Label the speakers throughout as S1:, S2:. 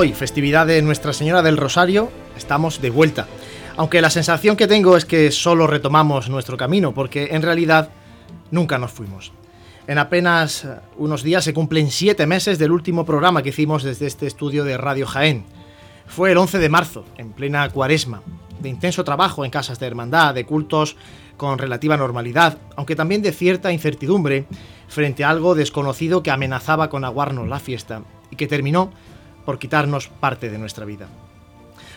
S1: Hoy, festividad de Nuestra Señora del Rosario, estamos de vuelta. Aunque la sensación que tengo es que solo retomamos nuestro camino, porque en realidad nunca nos fuimos. En apenas unos días se cumplen siete meses del último programa que hicimos desde este estudio de Radio Jaén. Fue el 11 de marzo, en plena cuaresma, de intenso trabajo en casas de hermandad, de cultos con relativa normalidad, aunque también de cierta incertidumbre frente a algo desconocido que amenazaba con aguarnos la fiesta y que terminó por quitarnos parte de nuestra vida.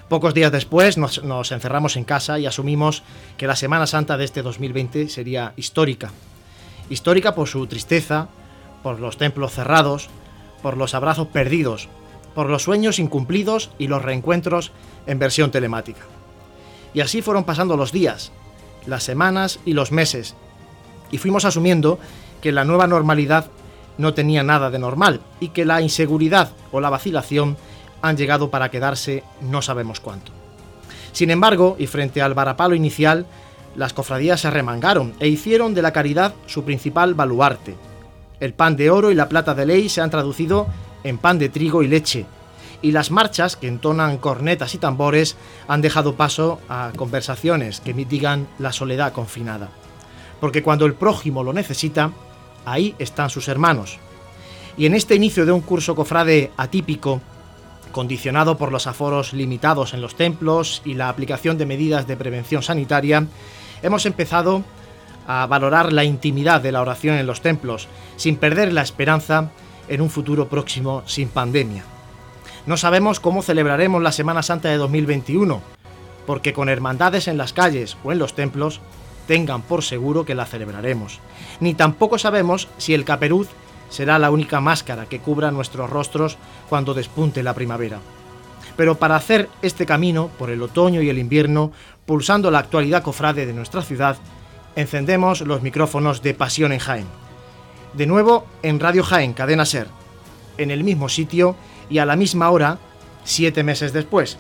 S1: Pocos días después nos, encerramos en casa y asumimos que la Semana Santa de este 2020 sería histórica. Histórica por su tristeza, por los templos cerrados, por los abrazos perdidos, por los sueños incumplidos y los reencuentros en versión telemática. Y así fueron pasando los días, las semanas y los meses, y fuimos asumiendo que la nueva normalidad no tenía nada de normal y que la inseguridad o la vacilación han llegado para quedarse no sabemos cuánto. Sin embargo, y frente al varapalo inicial, las cofradías se remangaron e hicieron de la caridad su principal baluarte. El pan de oro y la plata de ley se han traducido en pan de trigo y leche, y las marchas que entonan cornetas y tambores han dejado paso a conversaciones que mitigan la soledad confinada. Porque cuando el prójimo lo necesita, ahí están sus hermanos. Y en este inicio de un curso cofrade atípico, condicionado por los aforos limitados en los templos y la aplicación de medidas de prevención sanitaria, hemos empezado a valorar la intimidad de la oración en los templos, sin perder la esperanza en un futuro próximo sin pandemia. No sabemos cómo celebraremos la Semana Santa de 2021, porque con hermandades en las calles o en los templos tengan por seguro que la celebraremos. Ni tampoco sabemos si el caperuz será la única máscara que cubra nuestros rostros cuando despunte la primavera. Pero para hacer este camino por el otoño y el invierno, pulsando la actualidad cofrade de nuestra ciudad, encendemos los micrófonos de Pasión en Jaén. De nuevo en Radio Jaén, Cadena Ser, en el mismo sitio y a la misma hora, siete meses después.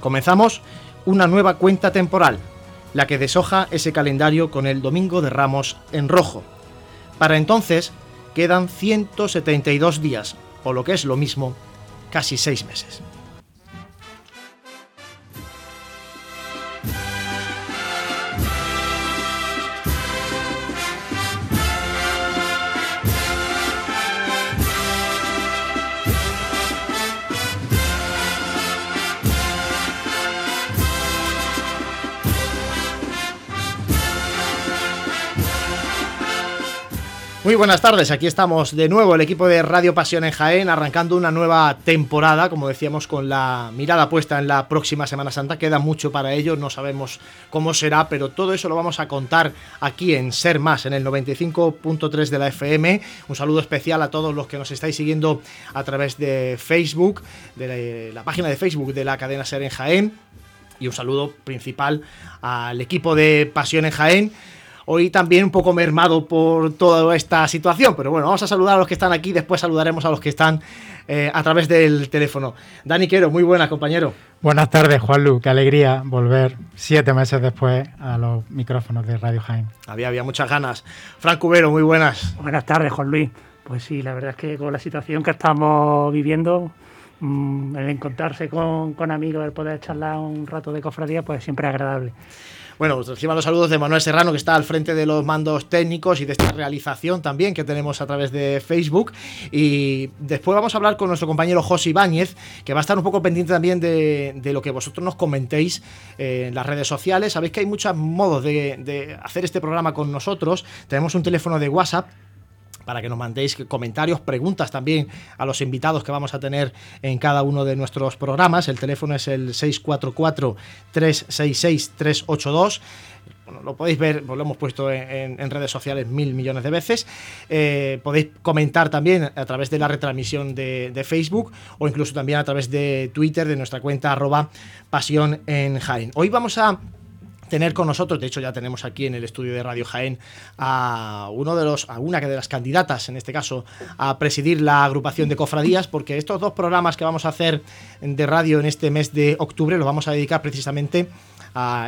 S1: Comenzamos una nueva cuenta temporal, la que deshoja ese calendario con el Domingo de Ramos en rojo. Para entonces quedan 172 días, o lo que es lo mismo, casi seis meses. Muy buenas tardes, aquí estamos de nuevo el equipo de Radio Pasión en Jaén, arrancando una nueva temporada, como decíamos, con la mirada puesta en la próxima Semana Santa. Queda mucho para ello, no sabemos cómo será, pero todo eso lo vamos a contar aquí en Ser Más, en el 95.3 de la FM. Un saludo especial a todos los que nos estáis siguiendo a través de Facebook, de la página de Facebook de la cadena Ser en Jaén. Y un saludo principal al equipo de Pasión en Jaén Hoy también un poco mermado por toda esta situación, pero bueno, vamos a saludar a los que están aquí, después saludaremos a los que están eh, a través del teléfono. Dani Quero, muy buenas, compañero.
S2: Buenas tardes, Juanlu, qué alegría volver siete meses después a los micrófonos de Radio Jaime.
S1: Había, había muchas ganas. Frank Cubero, muy buenas.
S3: Buenas tardes, Juan Luis. Pues sí, la verdad es que con la situación que estamos viviendo, mm, el encontrarse con, con amigos, el poder charlar un rato de cofradía, pues siempre es agradable.
S1: Bueno, reciban los saludos de Manuel Serrano, que está al frente de los mandos técnicos y de esta realización también que tenemos a través de Facebook. Y después vamos a hablar con nuestro compañero José Ibáñez, que va a estar un poco pendiente también de, lo que vosotros nos comentéis eh, en las redes sociales. Sabéis que hay muchos modos de hacer este programa con nosotros. Tenemos un teléfono de WhatsApp para que nos mandéis comentarios, preguntas también a los invitados que vamos a tener en cada uno de nuestros programas. El teléfono es el 644-366-382. Bueno, lo podéis ver, lo hemos puesto en, redes sociales mil millones de veces. Eh, podéis comentar también a través de la retransmisión de, Facebook o incluso también a través de Twitter de nuestra cuenta arroba pasión en. Hoy vamos a tener con nosotros, de hecho ya tenemos aquí en el estudio de Radio Jaén a uno de los, una de las candidatas, en este caso, a presidir la agrupación de cofradías, porque estos dos programas que vamos a hacer de radio en este mes de octubre los vamos a dedicar precisamente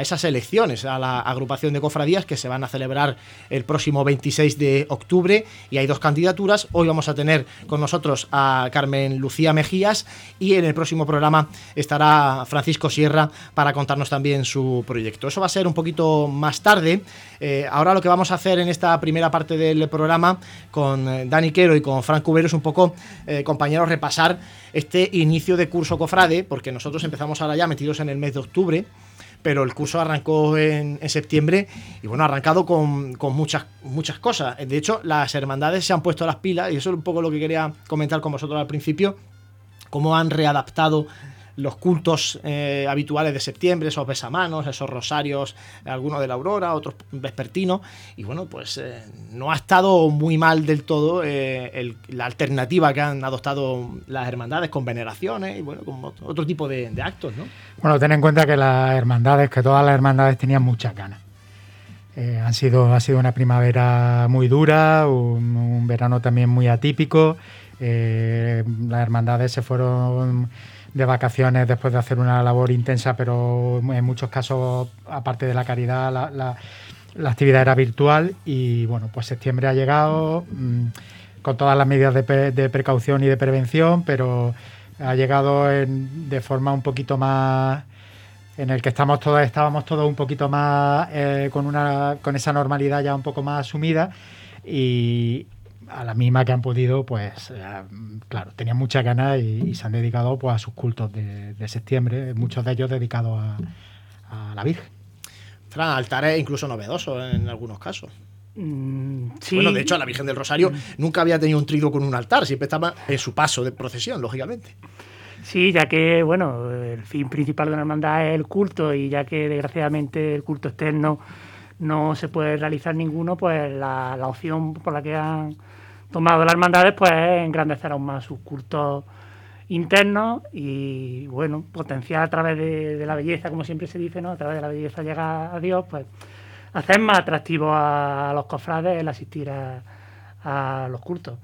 S1: esas elecciones, a la agrupación de cofradías que se van a celebrar el próximo 26 de octubre y hay dos candidaturas. Hoy vamos a tener con nosotros a Carmen Lucía Mejías y en el próximo programa estará Francisco Sierra para contarnos también su proyecto. Eso va a ser un poquito más tarde. Eh, ahora lo que vamos a hacer en esta primera parte del programa con eh, Dani Quero y con Frank Cubero es un poco, eh, compañeros, repasar este inicio de curso cofrade, porque nosotros empezamos ahora ya metidos en el mes de octubre pero el curso arrancó en, septiembre y bueno, ha arrancado con, muchas, muchas cosas. De hecho, las hermandades se han puesto las pilas y eso es un poco lo que quería comentar con vosotros al principio, cómo han readaptado los cultos eh, habituales de septiembre, esos besamanos, esos rosarios, algunos de la aurora, otros vespertinos, y bueno, pues eh, no ha estado muy mal del todo eh, la alternativa que han adoptado las hermandades con veneraciones y bueno, con otro tipo de, actos, ¿no?
S2: Bueno, ten en cuenta que las hermandades, que todas las hermandades tenían muchas ganas. han sido, ha sido una primavera muy dura, un verano también muy atípico. las hermandades se fueron de vacaciones después de hacer una labor intensa, pero en muchos casos, aparte de la caridad, la, actividad era virtual y bueno, pues septiembre ha llegado mm, con todas las medidas de, precaución y de prevención, pero ha llegado de forma un poquito más en el que estamos todos, estábamos todos un poquito más eh, con una con esa normalidad ya un poco más asumida y, a la misma que han podido, pues eh, claro, tenían muchas ganas y, se han dedicado pues, a sus cultos de, septiembre, muchos de ellos dedicados a, la Virgen.
S1: Fran, altares incluso novedosos en algunos casos.
S3: Mm,
S1: bueno, de hecho, la Virgen del Rosario nunca había tenido un trigo con un altar, siempre estaba en su paso de procesión, lógicamente.
S3: Sí, ya que, bueno, el fin principal de una hermandad es el culto y ya que desgraciadamente el culto externo no se puede realizar ninguno, pues la, la opción por la que han tomado las hermandades, pues engrandecer aún más sus cultos internos y, bueno, potenciar a través de, la belleza, como siempre se dice, ¿no? A través de la belleza llega a Dios, pues hacer más atractivo a, los cofrades el asistir a, los cultos.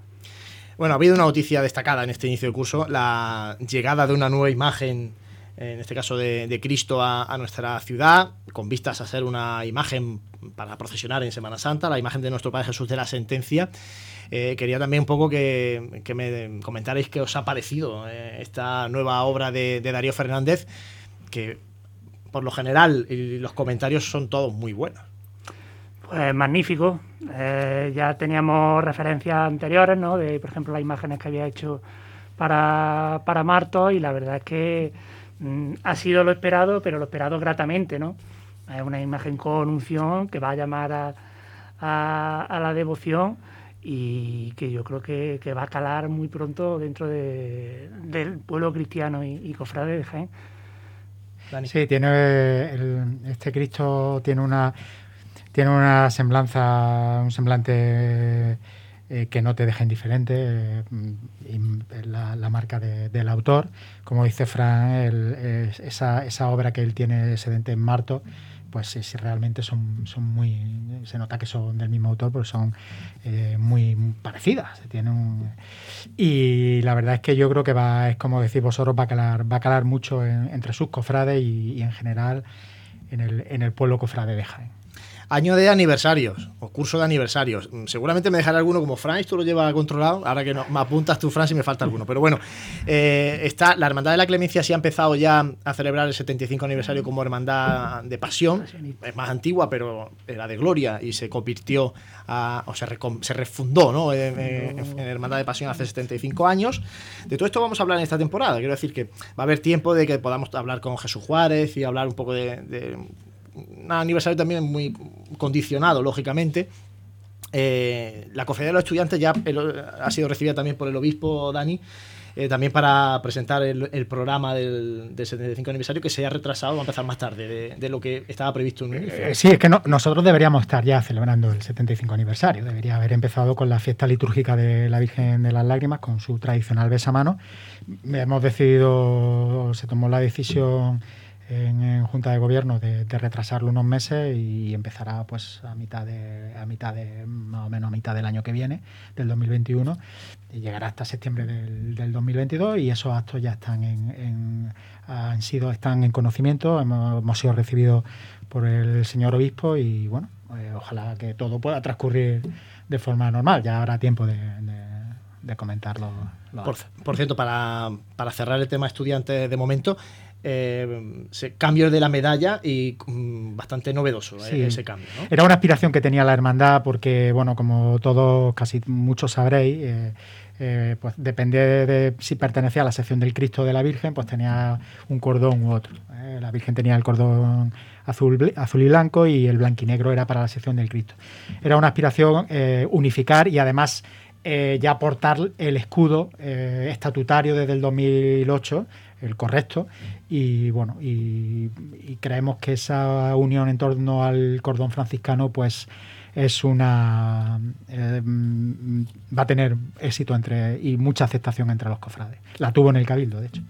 S1: Bueno, ha habido una noticia destacada en este inicio de curso, la llegada de una nueva imagen, en este caso de, Cristo, a, nuestra ciudad, con vistas a ser una imagen para procesionar en Semana Santa, la imagen de nuestro Padre Jesús de la Sentencia. Eh, quería también un poco que, me comentarais qué os ha parecido eh, esta nueva obra de, Darío Fernández, que por lo general los comentarios son todos muy buenos.
S3: Pues magnífico. Eh, ya teníamos referencias anteriores, ¿no? De, por ejemplo, las imágenes que había hecho para, para Marto y la verdad es que mm, ha sido lo esperado, pero lo esperado gratamente, ¿no? Es una imagen con unción que va a llamar a, a la devoción y que yo creo que, va a calar muy pronto dentro del pueblo cristiano y, cofrade de Jaén.
S2: Sí, tiene este Cristo tiene una tiene una semblanza, un semblante eh, que no te deja indiferente, eh, la, marca del autor. Como dice Fran, esa, esa, obra que él tiene sedente en Marto pues sí, realmente son, son muy. Se nota que son del mismo autor, porque son eh, muy, parecidas. Tienen y la verdad es que yo creo que va, es como decir vosotros, va a calar, va a calar mucho entre sus cofrades y, en general en el, en el pueblo cofrade de Jaén.
S1: Año de aniversarios, o curso de aniversarios. Mm, seguramente me dejará alguno como Franz, tú lo llevas controlado. Ahora que no, me apuntas tú, Franz, y me falta alguno. Pero bueno, eh, está, la Hermandad de la Clemencia sí ha empezado ya a celebrar el 75 aniversario como Hermandad de Pasión. Es más antigua, pero era de gloria y se convirtió, a, o se, se refundó ¿no? en, en, Hermandad de Pasión hace 75 años. De todo esto vamos a hablar en esta temporada. Quiero decir que va a haber tiempo de que podamos hablar con Jesús Juárez y hablar un poco de un aniversario también muy condicionado, lógicamente. Eh, la cofradía de los estudiantes ya ha sido recibida también por el obispo Dani, eh, también para presentar el, programa del, 75 aniversario que se ha retrasado, va a empezar más tarde de, lo que estaba previsto en
S2: eh, sí, es que nosotros deberíamos estar ya celebrando el 75 aniversario, debería haber empezado con la fiesta litúrgica de la Virgen de las Lágrimas, con su tradicional besamano. Hemos decidido, se tomó la decisión en, Junta de Gobierno de, retrasarlo unos meses y empezará pues a mitad de a mitad de más o menos a mitad del año que viene del 2021 y llegará hasta septiembre del, 2022 y esos actos ya están en, han sido están en conocimiento hemos, sido recibidos por el señor obispo y bueno eh, ojalá que todo pueda transcurrir de forma normal. Ya habrá tiempo de, comentarlo
S1: por, cierto para, para cerrar el tema estudiantes de momento eh, cambios de la medalla y mm, bastante novedoso eh, ese cambio.
S2: Era una aspiración que tenía la hermandad porque, bueno, como todos, casi muchos sabréis, eh, eh, pues depende de, si pertenecía a la sección del Cristo de la Virgen, pues tenía un cordón u otro. La Virgen tenía el cordón azul, azul y blanco y el blanquinegro era para la sección del Cristo. Era una aspiración unificar y además ya aportar el escudo estatutario desde el 2008 el correcto. Y bueno, y, creemos que esa unión en torno al cordón franciscano, pues es una eh, va a tener éxito entre y mucha aceptación entre los cofrades. La tuvo en el Cabildo, de hecho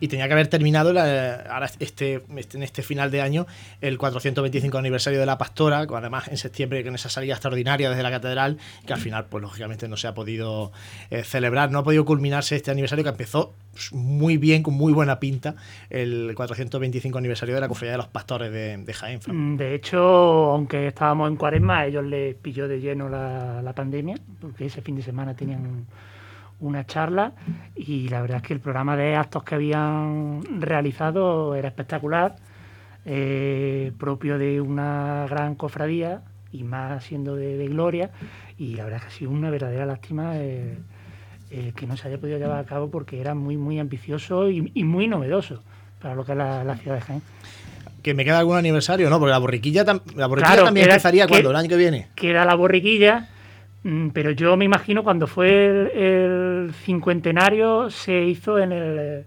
S1: y tenía que haber terminado ahora este, este, en este final de año el 425 aniversario de la Pastora, además en septiembre con esa salida extraordinaria desde la catedral, que al final pues lógicamente no se ha podido eh, celebrar, no ha podido culminarse este aniversario que empezó muy bien, con muy buena pinta, el 425 aniversario de la Cofradía de los Pastores de, Jaén.
S3: Mm, de hecho, aunque estábamos en cuaresma, a ellos les pilló de lleno la, la pandemia, porque ese fin de semana tenían una charla y la verdad es que el programa de actos que habían realizado era espectacular, eh, propio de una gran cofradía y más siendo de, gloria y la verdad es que ha sido una verdadera lástima eh, eh, que no se haya podido llevar a cabo porque era muy muy ambicioso y, muy novedoso para lo que es la, ciudad de Jaén
S1: que me queda algún aniversario, ¿no? Porque la borriquilla, la borriquilla también empezaría cuando, el año que viene.
S3: Que era la borriquilla, pero yo me imagino cuando fue el, cincuentenario se hizo en, el,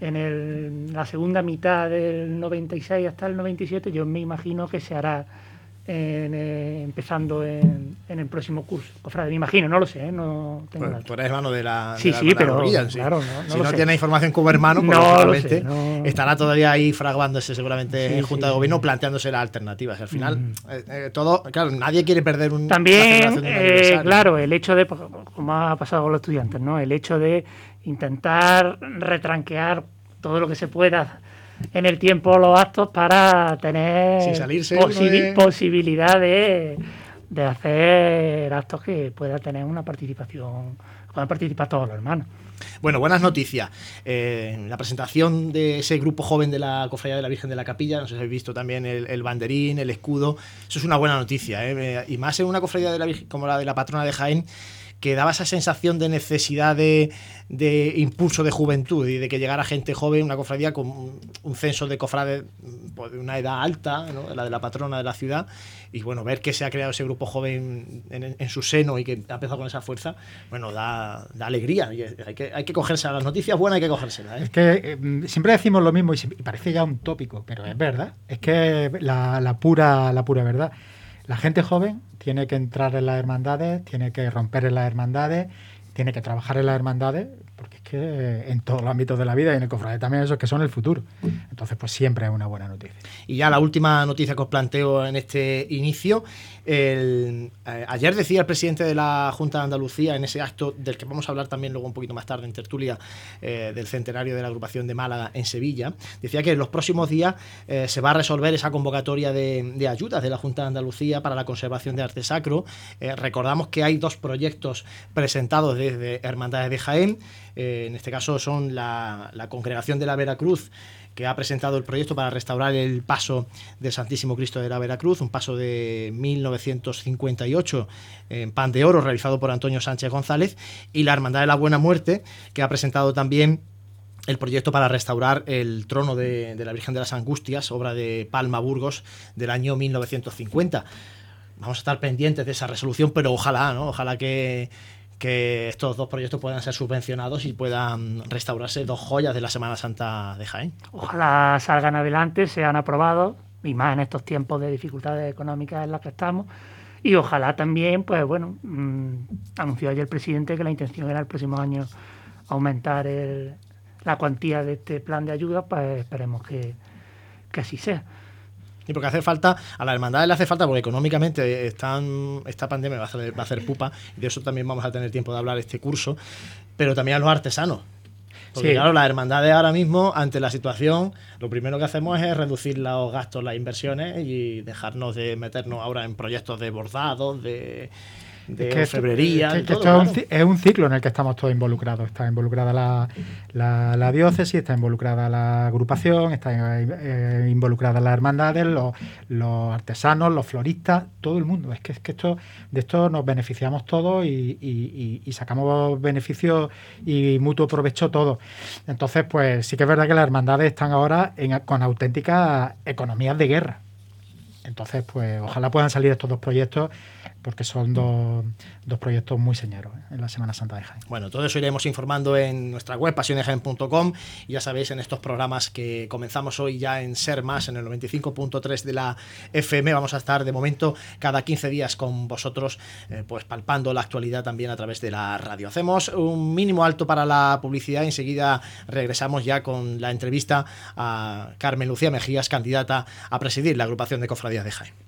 S3: en el, la segunda mitad del 96 hasta el 97, yo me imagino que se hará eh, empezando en, el próximo curso. Cofrade, me imagino, no lo sé, ¿eh? no tengo
S1: bueno, Tú eres hermano de la.
S3: Sí, sí, pero. Claro,
S1: no, si no tiene información como hermano, pues probablemente estará todavía ahí fraguándose, seguramente en Junta de Gobierno, planteándose las alternativas. Al final, mm. eh, todo. Claro, nadie quiere perder un.
S3: También, claro, el hecho de. Como ha pasado con los estudiantes, ¿no? El hecho de intentar retranquear todo lo que se pueda en el tiempo los actos para tener posibilidad de, hacer actos que pueda tener una participación, puedan participar todos los hermanos.
S1: Bueno, buenas noticias. Eh, la presentación de ese grupo joven de la Cofradía de la Virgen de la Capilla, no sé si habéis visto también el, banderín, el escudo, eso es una buena noticia. ¿eh? Y más en una cofradía de la Virgen, como la de la patrona de Jaén, que daba esa sensación de necesidad de, impulso de juventud y de que llegara gente joven, una cofradía con un censo de cofrades pues, de una edad alta, la de la patrona de la ciudad, y bueno, ver que se ha creado ese grupo joven en, su seno y que ha empezado con esa fuerza, bueno, da, alegría. hay, que, hay que cogerse a las noticias buenas, hay que cogérselas.
S2: ¿eh? Es que eh, siempre decimos lo mismo y, parece ya un tópico, pero es verdad, es que la, pura, la pura verdad. La gente joven tiene que entrar en las hermandades, tiene que romper en las hermandades, tiene que trabajar en las hermandades, porque es que en todos los ámbitos de la vida y en el cofrade también esos que son el futuro. Entonces, pues siempre es una buena noticia.
S1: Y ya la última noticia que os planteo en este inicio. Eh, ayer decía el presidente de la Junta de Andalucía en ese acto del que vamos a hablar también luego un poquito más tarde en tertulia eh, del centenario de la agrupación de Málaga en Sevilla, decía que en los próximos días eh, se va a resolver esa convocatoria de, ayudas de la Junta de Andalucía para la conservación de arte sacro. recordamos que hay dos proyectos presentados desde Hermandades de Jaén, en este caso son la, la Congregación de la Veracruz que ha presentado el proyecto para restaurar el paso del Santísimo Cristo de la Veracruz, un paso de 1958 en pan de oro realizado por Antonio Sánchez González, y la Hermandad de la Buena Muerte, que ha presentado también el proyecto para restaurar el trono de, de la Virgen de las Angustias, obra de Palma Burgos del año 1950 vamos a estar pendientes de esa resolución, pero ojalá, ¿no? Ojalá que, que estos dos proyectos puedan ser subvencionados y puedan restaurarse dos joyas de la Semana Santa de Jaén.
S3: Ojalá salgan adelante, sean aprobados, y más en estos tiempos de dificultades económicas en las que estamos. Y ojalá también, pues bueno, mmm, anunció ayer el presidente que la intención era el próximo año aumentar el, la cuantía de este plan de ayuda, pues esperemos que, que así sea.
S1: Y porque hace falta, a la hermandad le hace falta, porque económicamente están, esta pandemia va a, hacer, va a hacer pupa, y de eso también vamos a tener tiempo de hablar este curso, pero también a los artesanos. Porque sí. claro, las hermandades ahora mismo, ante la situación, lo primero que hacemos es reducir los gastos, las inversiones y dejarnos de meternos ahora en proyectos de bordados, de de es que febrería.
S2: Es, que, todo, esto claro. es, un, es, un, ciclo en el que estamos todos involucrados. Está involucrada la, la, la diócesis, está involucrada la agrupación, está eh, involucrada las hermandades, los, los, artesanos, los floristas, todo el mundo. Es que, es que esto, de esto nos beneficiamos todos y, y, y, sacamos beneficios y mutuo provecho todos. Entonces, pues sí que es verdad que las hermandades están ahora en, con auténticas economías de guerra. Entonces, pues ojalá puedan salir estos dos proyectos porque son dos, dos proyectos muy señeros ¿eh? en la Semana Santa de Jaén.
S1: Bueno, todo eso iremos informando en nuestra web pasionejaén.com y ya sabéis en estos programas que comenzamos hoy ya en Ser Más, en el 95.3 de la FM, vamos a estar de momento cada 15 días con vosotros eh, pues palpando la actualidad también a través de la radio. Hacemos un mínimo alto para la publicidad y enseguida regresamos ya con la entrevista a Carmen Lucía Mejías, candidata a presidir la agrupación de cofradías de Jaén.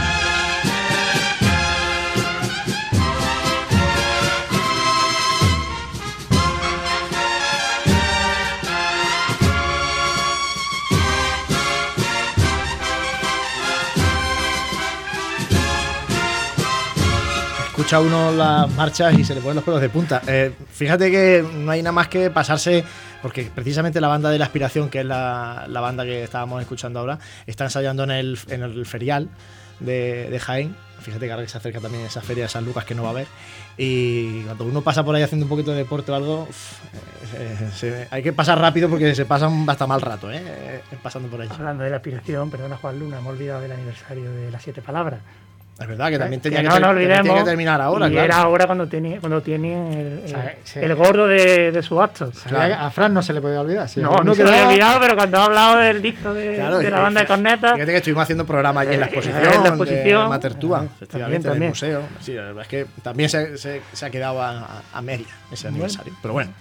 S1: Escucha uno las marchas y se le ponen los pelos de punta. Eh, fíjate que no hay nada más que pasarse, porque precisamente la banda de la aspiración, que es la, la banda que estábamos escuchando ahora, está ensayando en el, en el ferial de, de, Jaén. Fíjate que ahora que se acerca también esa feria de San Lucas que no va a haber. Y cuando uno pasa por ahí haciendo un poquito de deporte o algo, uf, eh, se, hay que pasar rápido porque se pasa un hasta mal rato, ¿eh? pasando por ahí.
S3: Hablando de la aspiración, perdona Juan Luna, me he olvidado del aniversario de las siete palabras.
S1: Es verdad que también tenía
S3: que,
S1: que,
S3: no
S1: ter
S3: olvidemos,
S1: tenía que terminar ahora.
S3: Y
S1: claro.
S3: era ahora cuando tiene, cuando tiene el, o sea, sí. el gordo de, de, su acto.
S2: Claro. A Fran no se le podía olvidar.
S3: Si no, no se lo había olvidado, pero cuando ha hablado del disco de, claro, de la banda de cornetas.
S1: Fíjate que estuvimos haciendo programas allí en la exposición. En la exposición. De Matertúa, efectivamente, en el museo. Sí, la verdad es que también se, se, se ha quedado a, a media ese aniversario. Bueno. Pero bueno.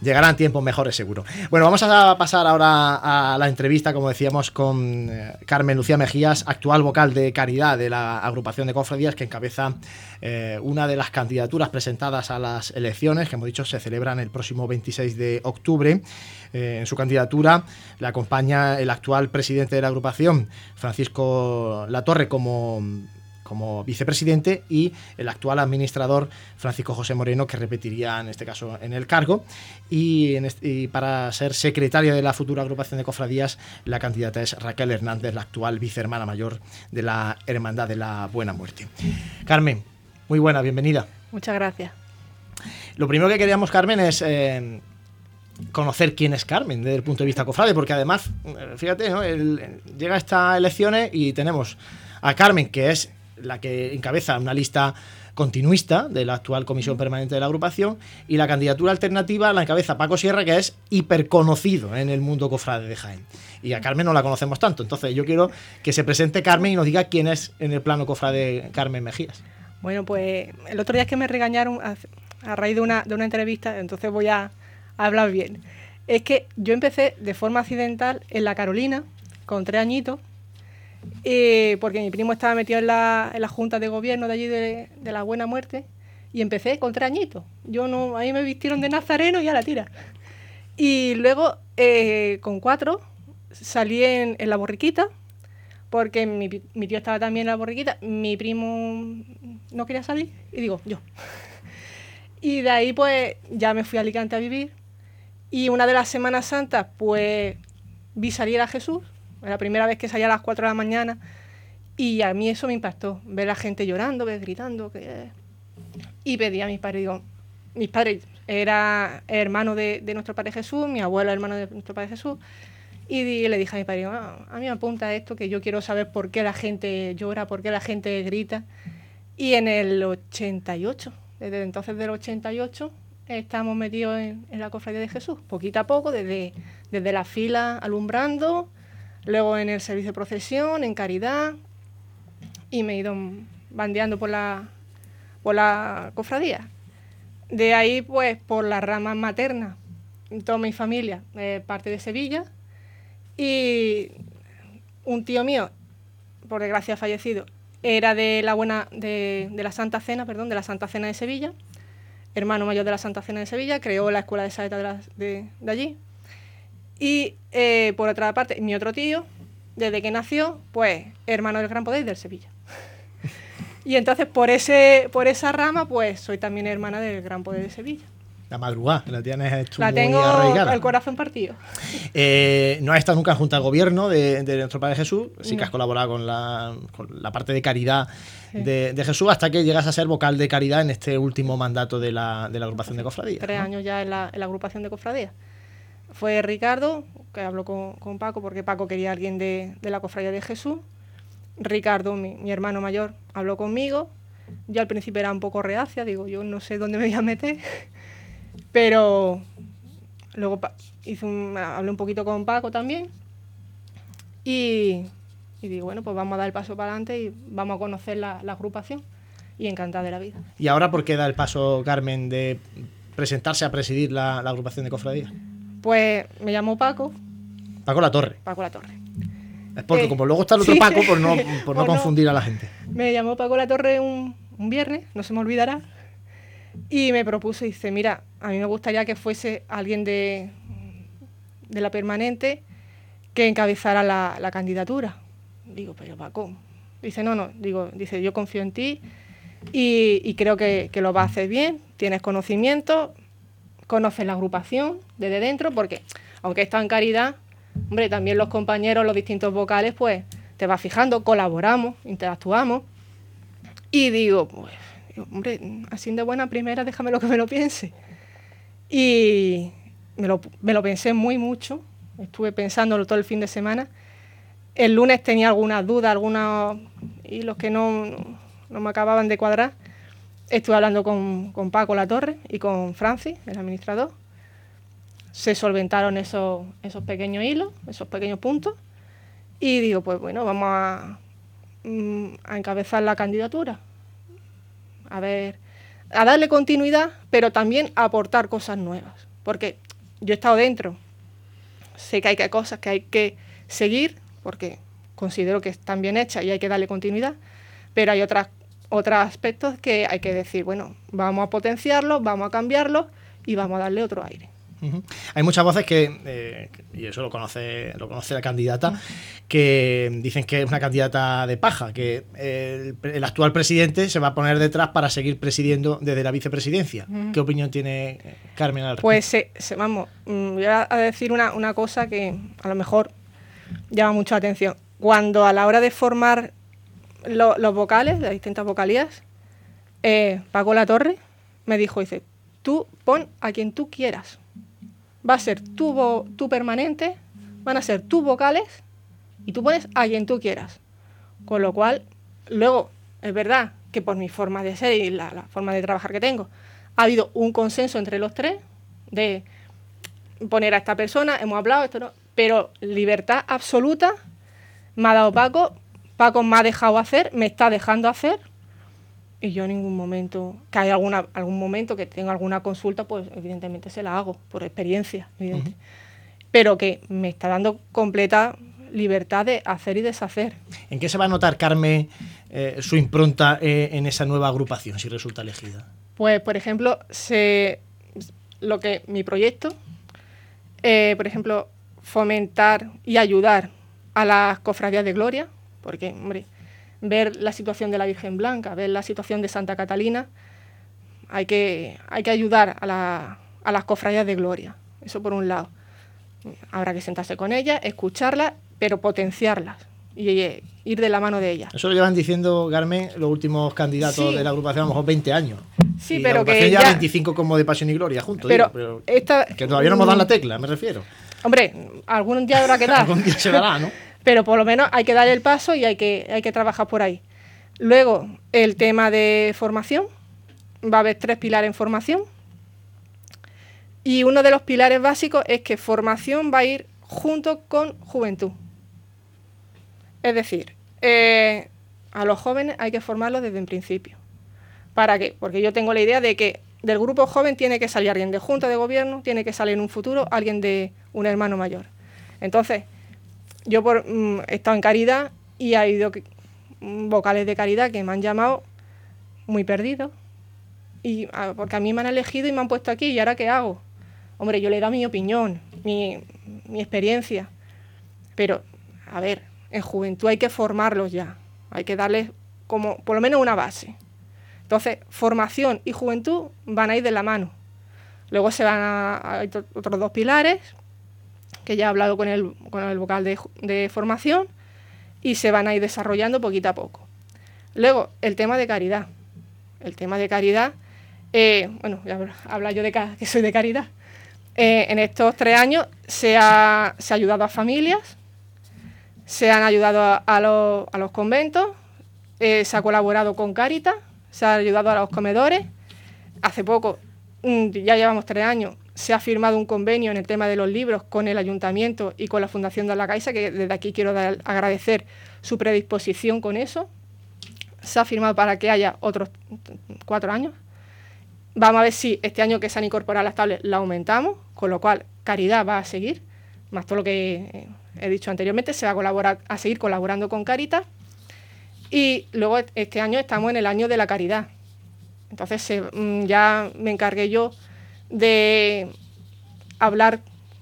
S1: Llegarán tiempos mejores, seguro. Bueno, vamos a pasar ahora a la entrevista, como decíamos, con eh, Carmen Lucía Mejías, actual vocal de Caridad de la agrupación de cofradías que encabeza eh, una de las candidaturas presentadas a las elecciones, que hemos dicho se celebran el próximo 26 de octubre. Eh, en su candidatura le acompaña el actual presidente de la agrupación, Francisco Latorre, como como vicepresidente y el actual administrador Francisco José Moreno, que repetiría en este caso en el cargo. Y, para ser secretaria de la futura agrupación de cofradías, la candidata es Raquel Hernández, la actual vicehermana mayor de la Hermandad de la Buena Muerte. Carmen, muy buena, bienvenida.
S4: Muchas gracias.
S1: Lo primero que queríamos, Carmen, es eh, conocer quién es Carmen desde el punto de vista cofrade, porque además, eh, fíjate, ¿no? llega estas elecciones y tenemos a Carmen, que es la que encabeza una lista continuista de la actual comisión permanente de la agrupación y la candidatura alternativa la encabeza Paco Sierra que es hiperconocido en el mundo cofrade de Jaén. Y a Carmen no la conocemos tanto. Entonces yo quiero que se presente Carmen y nos diga quién es en el plano cofrade Carmen Mejías.
S4: Bueno pues el otro día es que me regañaron a, raíz de una, de una entrevista entonces voy a, hablar bien. Es que yo empecé de forma accidental en la Carolina con tres añitos porque mi primo estaba metido en la, en la junta de gobierno de allí de, la Buena Muerte y empecé con tres añitos. Yo no, ahí me vistieron de nazareno y a la tira. Y luego, eh, con cuatro, salí en, la borriquita, porque mi, mi, tío estaba también en la borriquita, mi primo no quería salir, y digo, yo. Y de ahí, pues, ya me fui a Alicante a vivir. Y una de las Semanas Santas, pues, vi salir a Jesús la primera vez que salía a las 4 de la mañana y a mí eso me impactó, ver a la gente llorando, ver gritando. Y pedí a mis padres, digo, mis padres era hermano de, nuestro Padre Jesús, mi abuelo hermano de nuestro Padre Jesús, y, le dije a mi padre, ah, a mí me apunta esto, que yo quiero saber por qué la gente llora, por qué la gente grita. Y en el 88, desde entonces del 88, estamos metidos en, la cofradía de Jesús, poquito a poco, desde, desde la fila alumbrando, luego en el servicio de procesión, en caridad, y me he ido bandeando por la, por la cofradía. De ahí, pues, por la rama materna, toda mi familia, eh, parte de Sevilla, y un tío mío, por desgracia fallecido, era de la buena, de, la Santa Cena, perdón, de la Santa Cena de Sevilla, hermano mayor de la Santa Cena de Sevilla, creó la escuela de saeta de allí, y eh, por otra parte, mi otro tío, desde que nació, pues hermano del Gran Poder del Sevilla. y entonces por ese por esa rama, pues soy también hermana del Gran Poder de Sevilla.
S1: La madrugada, la tienes
S4: La tengo el corazón partido.
S1: Eh, no has estado nunca junto al gobierno de, nuestro Padre Jesús, sí que has colaborado con la, parte de caridad de, Jesús hasta que llegas a ser vocal de caridad en este último mandato de la, agrupación de cofradías.
S4: Tres años ya en la, en la agrupación de cofradías fue Ricardo, que habló con, Paco, porque Paco quería alguien de, la cofradía de Jesús. Ricardo, mi, hermano mayor, habló conmigo. Yo al principio era un poco reacia, digo, yo no sé dónde me voy a meter. Pero luego hice hablé un poquito con Paco también. Y, digo, bueno, pues vamos a dar el paso para adelante y vamos a conocer la, agrupación. Y encantada de la vida.
S1: ¿Y ahora por qué da el paso, Carmen, de presentarse a presidir la, la agrupación de cofradía?
S4: Pues me llamó Paco.
S1: Paco La Torre.
S4: Paco La Torre.
S1: Es porque eh, como luego está el otro Paco, por no, por no confundir a la gente.
S4: Me llamó Paco La Torre un, viernes, no se me olvidará, y me propuso, dice, mira, a mí me gustaría que fuese alguien de, de la permanente que encabezara la, candidatura. Digo, pero Paco, dice, no, no, digo, dice, yo confío en ti y, creo que, que, lo vas a hacer bien, tienes conocimiento, conoces la agrupación desde dentro, porque aunque está en caridad, hombre, también los compañeros, los distintos vocales, pues te vas fijando, colaboramos, interactuamos. Y digo, pues, hombre, así de buena primera, déjame lo que me lo piense. Y me lo, me lo pensé muy mucho, estuve pensándolo todo el fin de semana. El lunes tenía algunas dudas, algunos hilos que no, no me acababan de cuadrar Estuve hablando con, Paco La Torre y con Francis, el administrador. Se solventaron esos, esos pequeños hilos, esos pequeños puntos. Y digo, pues bueno, vamos a, mm, encabezar la candidatura. A ver, a darle continuidad, pero también a aportar cosas nuevas. Porque yo he estado dentro, sé que hay que cosas que hay que seguir, porque considero que están bien hechas y hay que darle continuidad, pero hay otras, otros aspectos que hay que decir, bueno, vamos a potenciarlos, vamos a cambiarlos y vamos a darle otro aire.
S1: Hay muchas voces que, eh, y eso lo conoce, lo conoce la candidata, que dicen que es una candidata de paja, que el, actual presidente se va a poner detrás para seguir presidiendo desde la vicepresidencia. ¿Qué opinión tiene Carmen al
S4: Pues vamos, mm, voy a decir una, cosa que a lo mejor llama mucho la atención. Cuando a la hora de formar los vocales, las distintas vocalías, eh, Paco La Torre me dijo, dice, tú pon a quien tú quieras va a ser tu, tu permanente, van a ser tus vocales y tú pones a quien tú quieras. Con lo cual, luego, es verdad que por mi forma de ser y la, forma de trabajar que tengo, ha habido un consenso entre los tres de poner a esta persona, hemos hablado, esto no, pero libertad absoluta me ha dado Paco, Paco me ha dejado hacer, me está dejando hacer y yo en ningún momento, que hay alguna, algún momento que tenga alguna consulta, pues evidentemente se la hago, por experiencia, pero que me está dando completa libertad de hacer y deshacer.
S1: ¿En qué se va a notar, Carmen, eh, su impronta eh, en esa nueva agrupación, si resulta elegida?
S4: Pues, por ejemplo, se, lo que mi proyecto, eh, por ejemplo, fomentar y ayudar a las cofradías de gloria, porque, hombre, ver la situación de la Virgen Blanca, ver la situación de Santa Catalina, hay que, hay que ayudar a, las cofradías de gloria. Eso por un lado. Habrá que sentarse con ellas, escucharlas, pero potenciarlas y, ir de la mano de ellas.
S1: Eso lo llevan diciendo, Carmen, los últimos candidatos de la agrupación, a lo mejor 20 años.
S4: Sí, pero que.
S1: ya 25 como de Pasión y Gloria juntos. Pero, que todavía no hemos dado la tecla, me refiero.
S4: Hombre, algún día habrá que dar.
S1: algún día se dará, ¿no?
S4: pero por lo menos hay que dar el paso y hay que, hay que trabajar por ahí. Luego, el tema de formación. Va a haber tres pilares en formación. Y uno de los pilares básicos es que formación va a ir junto con juventud. Es decir, eh, a los jóvenes hay que formarlos desde el principio. ¿Para qué? Porque yo tengo la idea de que del grupo joven tiene que salir alguien de junta de gobierno, tiene que salir en un futuro alguien de un hermano mayor. Entonces, yo por, mm, he estado en caridad y ha habido mm, vocales de caridad que me han llamado muy perdido. Y, porque a mí me han elegido y me han puesto aquí, ¿y ahora qué hago? Hombre, yo le he dado mi opinión, mi, mi experiencia. Pero, a ver, en juventud hay que formarlos ya. Hay que darles como, por lo menos, una base. Entonces, formación y juventud van a ir de la mano. Luego se van a otros dos pilares, que ya he hablado con el, con el vocal de, formación y se van a ir desarrollando poquito a poco. Luego, el tema de caridad. El tema de caridad, eh, bueno, ya habla yo de que soy de caridad. Eh, en estos tres años se ha, se ha, ayudado a familias, se han ayudado a, los, conventos, eh, se ha colaborado con Caritas, se ha ayudado a los comedores. Hace poco, mm, ya llevamos tres años, se ha firmado un convenio en el tema de los libros con el ayuntamiento y con la Fundación de la Caixa, que desde aquí quiero agradecer su predisposición con eso. Se ha firmado para que haya otros cuatro años. Vamos a ver si este año que se han incorporado las tablets la aumentamos, con lo cual Caridad va a seguir, más todo lo que he dicho anteriormente, se va a, colaborar, a seguir colaborando con Caritas. Y luego este año estamos en el año de la caridad. Entonces mm, ya me encargué yo de hablar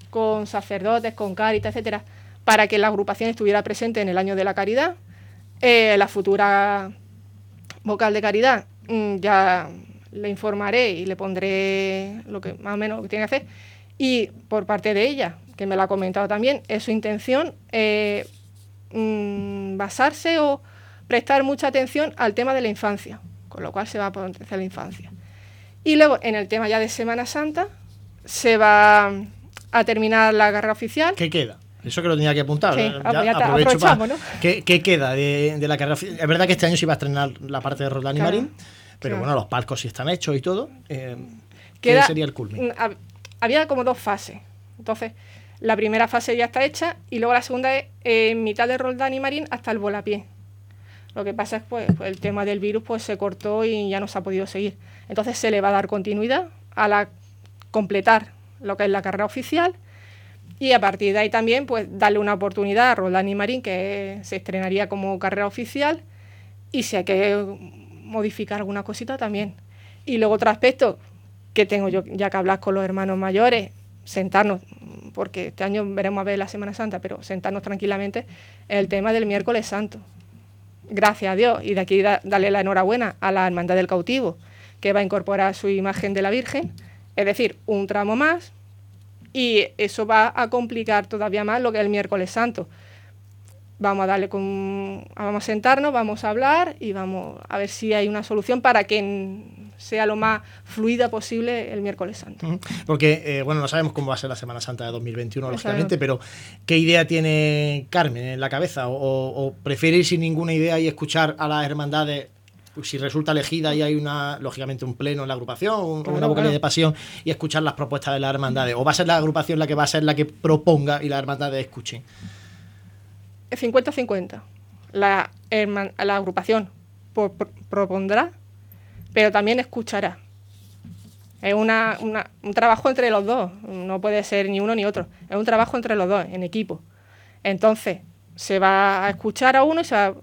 S4: con sacerdotes, con Cáritas, etcétera, para que la agrupación estuviera presente en el año de la caridad. Eh, la futura vocal de caridad mm, ya le informaré y le pondré lo que más o menos lo que tiene que hacer. Y por parte de ella, que me lo ha comentado también, es su intención eh, mm, basarse o prestar mucha atención al tema de la infancia, con lo cual se va a potenciar la infancia. Y luego, en el tema ya de Semana Santa, se va a terminar la guerra oficial.
S1: ¿Qué queda? Eso que lo tenía que apuntar.
S4: Sí, ah, pues ya, aprovechamos, ¿no?
S1: ¿Qué, queda de, la carrera oficial? Es verdad que este año se iba a estrenar la parte de Roldán y Marín, pero bueno, los palcos sí están hechos y todo. Eh, ¿Qué sería el culmen?
S4: Había como dos fases. Entonces, la primera fase ya está hecha y luego la segunda es en mitad de Roldán y Marín hasta el volapié. Lo que pasa es pues, pues, el tema del virus pues se cortó y ya no se ha podido seguir. Entonces se le va a dar continuidad a la completar lo que es la carrera oficial. Y a partir de ahí también, pues darle una oportunidad a Roldán y Marín, que se estrenaría como carrera oficial. Y si hay que modificar alguna cosita también. Y luego otro aspecto que tengo yo ya que hablar con los hermanos mayores, sentarnos, porque este año veremos a ver la Semana Santa, pero sentarnos tranquilamente, el tema del miércoles santo. Gracias a Dios, y de aquí darle la enhorabuena a la Hermandad del Cautivo, que va a incorporar su imagen de la Virgen, es decir, un tramo más, y eso va a complicar todavía más lo que es el miércoles santo. Vamos a darle con, vamos a sentarnos, vamos a hablar y vamos a ver si hay una solución para que sea lo más fluida posible el miércoles santo.
S1: Porque, eh, bueno, no sabemos cómo va a ser la Semana Santa de 2021, lógicamente, pero ¿qué idea tiene Carmen en la cabeza? ¿O, prefiere ir sin ninguna idea y escuchar a las hermandades si resulta elegida y hay una, lógicamente, un pleno en la agrupación, una vocalía de pasión y escuchar las propuestas de las hermandades? ¿O va a ser la agrupación la que va a ser la que proponga y las hermandades escuchen?
S4: 50-50. La, la agrupación propondrá pero también escuchará. Es una, un trabajo entre los dos, no puede ser ni uno ni otro, es un trabajo entre los dos, en equipo. Entonces, se va a escuchar a uno y se va a,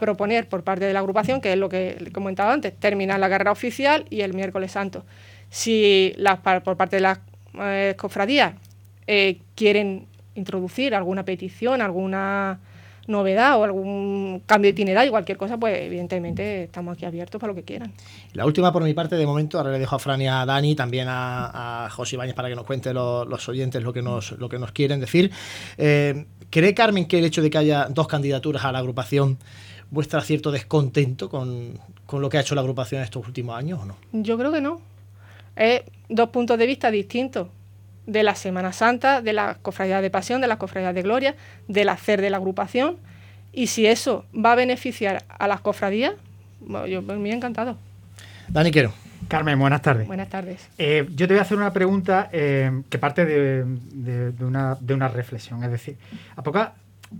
S4: proponer por parte de la agrupación, que es lo que he comentado antes, terminar la carrera oficial y el miércoles santo. Si las, por parte de las eh, cofradías eh, quieren introducir alguna petición, alguna novedad o algún cambio de itinerario, cualquier cosa, pues evidentemente estamos aquí abiertos para lo que quieran.
S1: La última por mi parte, de momento, ahora le dejo a Fran y a Dani, también a, José Ibáñez para que nos cuente los oyentes lo que nos, lo que nos quieren decir. Eh, ¿Cree Carmen que el hecho de que haya dos candidaturas a la agrupación muestra cierto descontento con, con lo que ha hecho la agrupación estos últimos años o no?
S4: Yo creo que no. Es dos puntos de vista distintos de la Semana Santa, de la cofradía de pasión, de la cofradía de gloria, del hacer de la agrupación. Y si eso va a beneficiar a las cofradías, yo me he encantado.
S1: Dani Quero.
S2: Carmen, buenas tardes.
S4: Buenas tardes.
S2: Eh, yo te voy a hacer una pregunta eh, que parte de, de, una, de, una, reflexión. Es decir, a poca,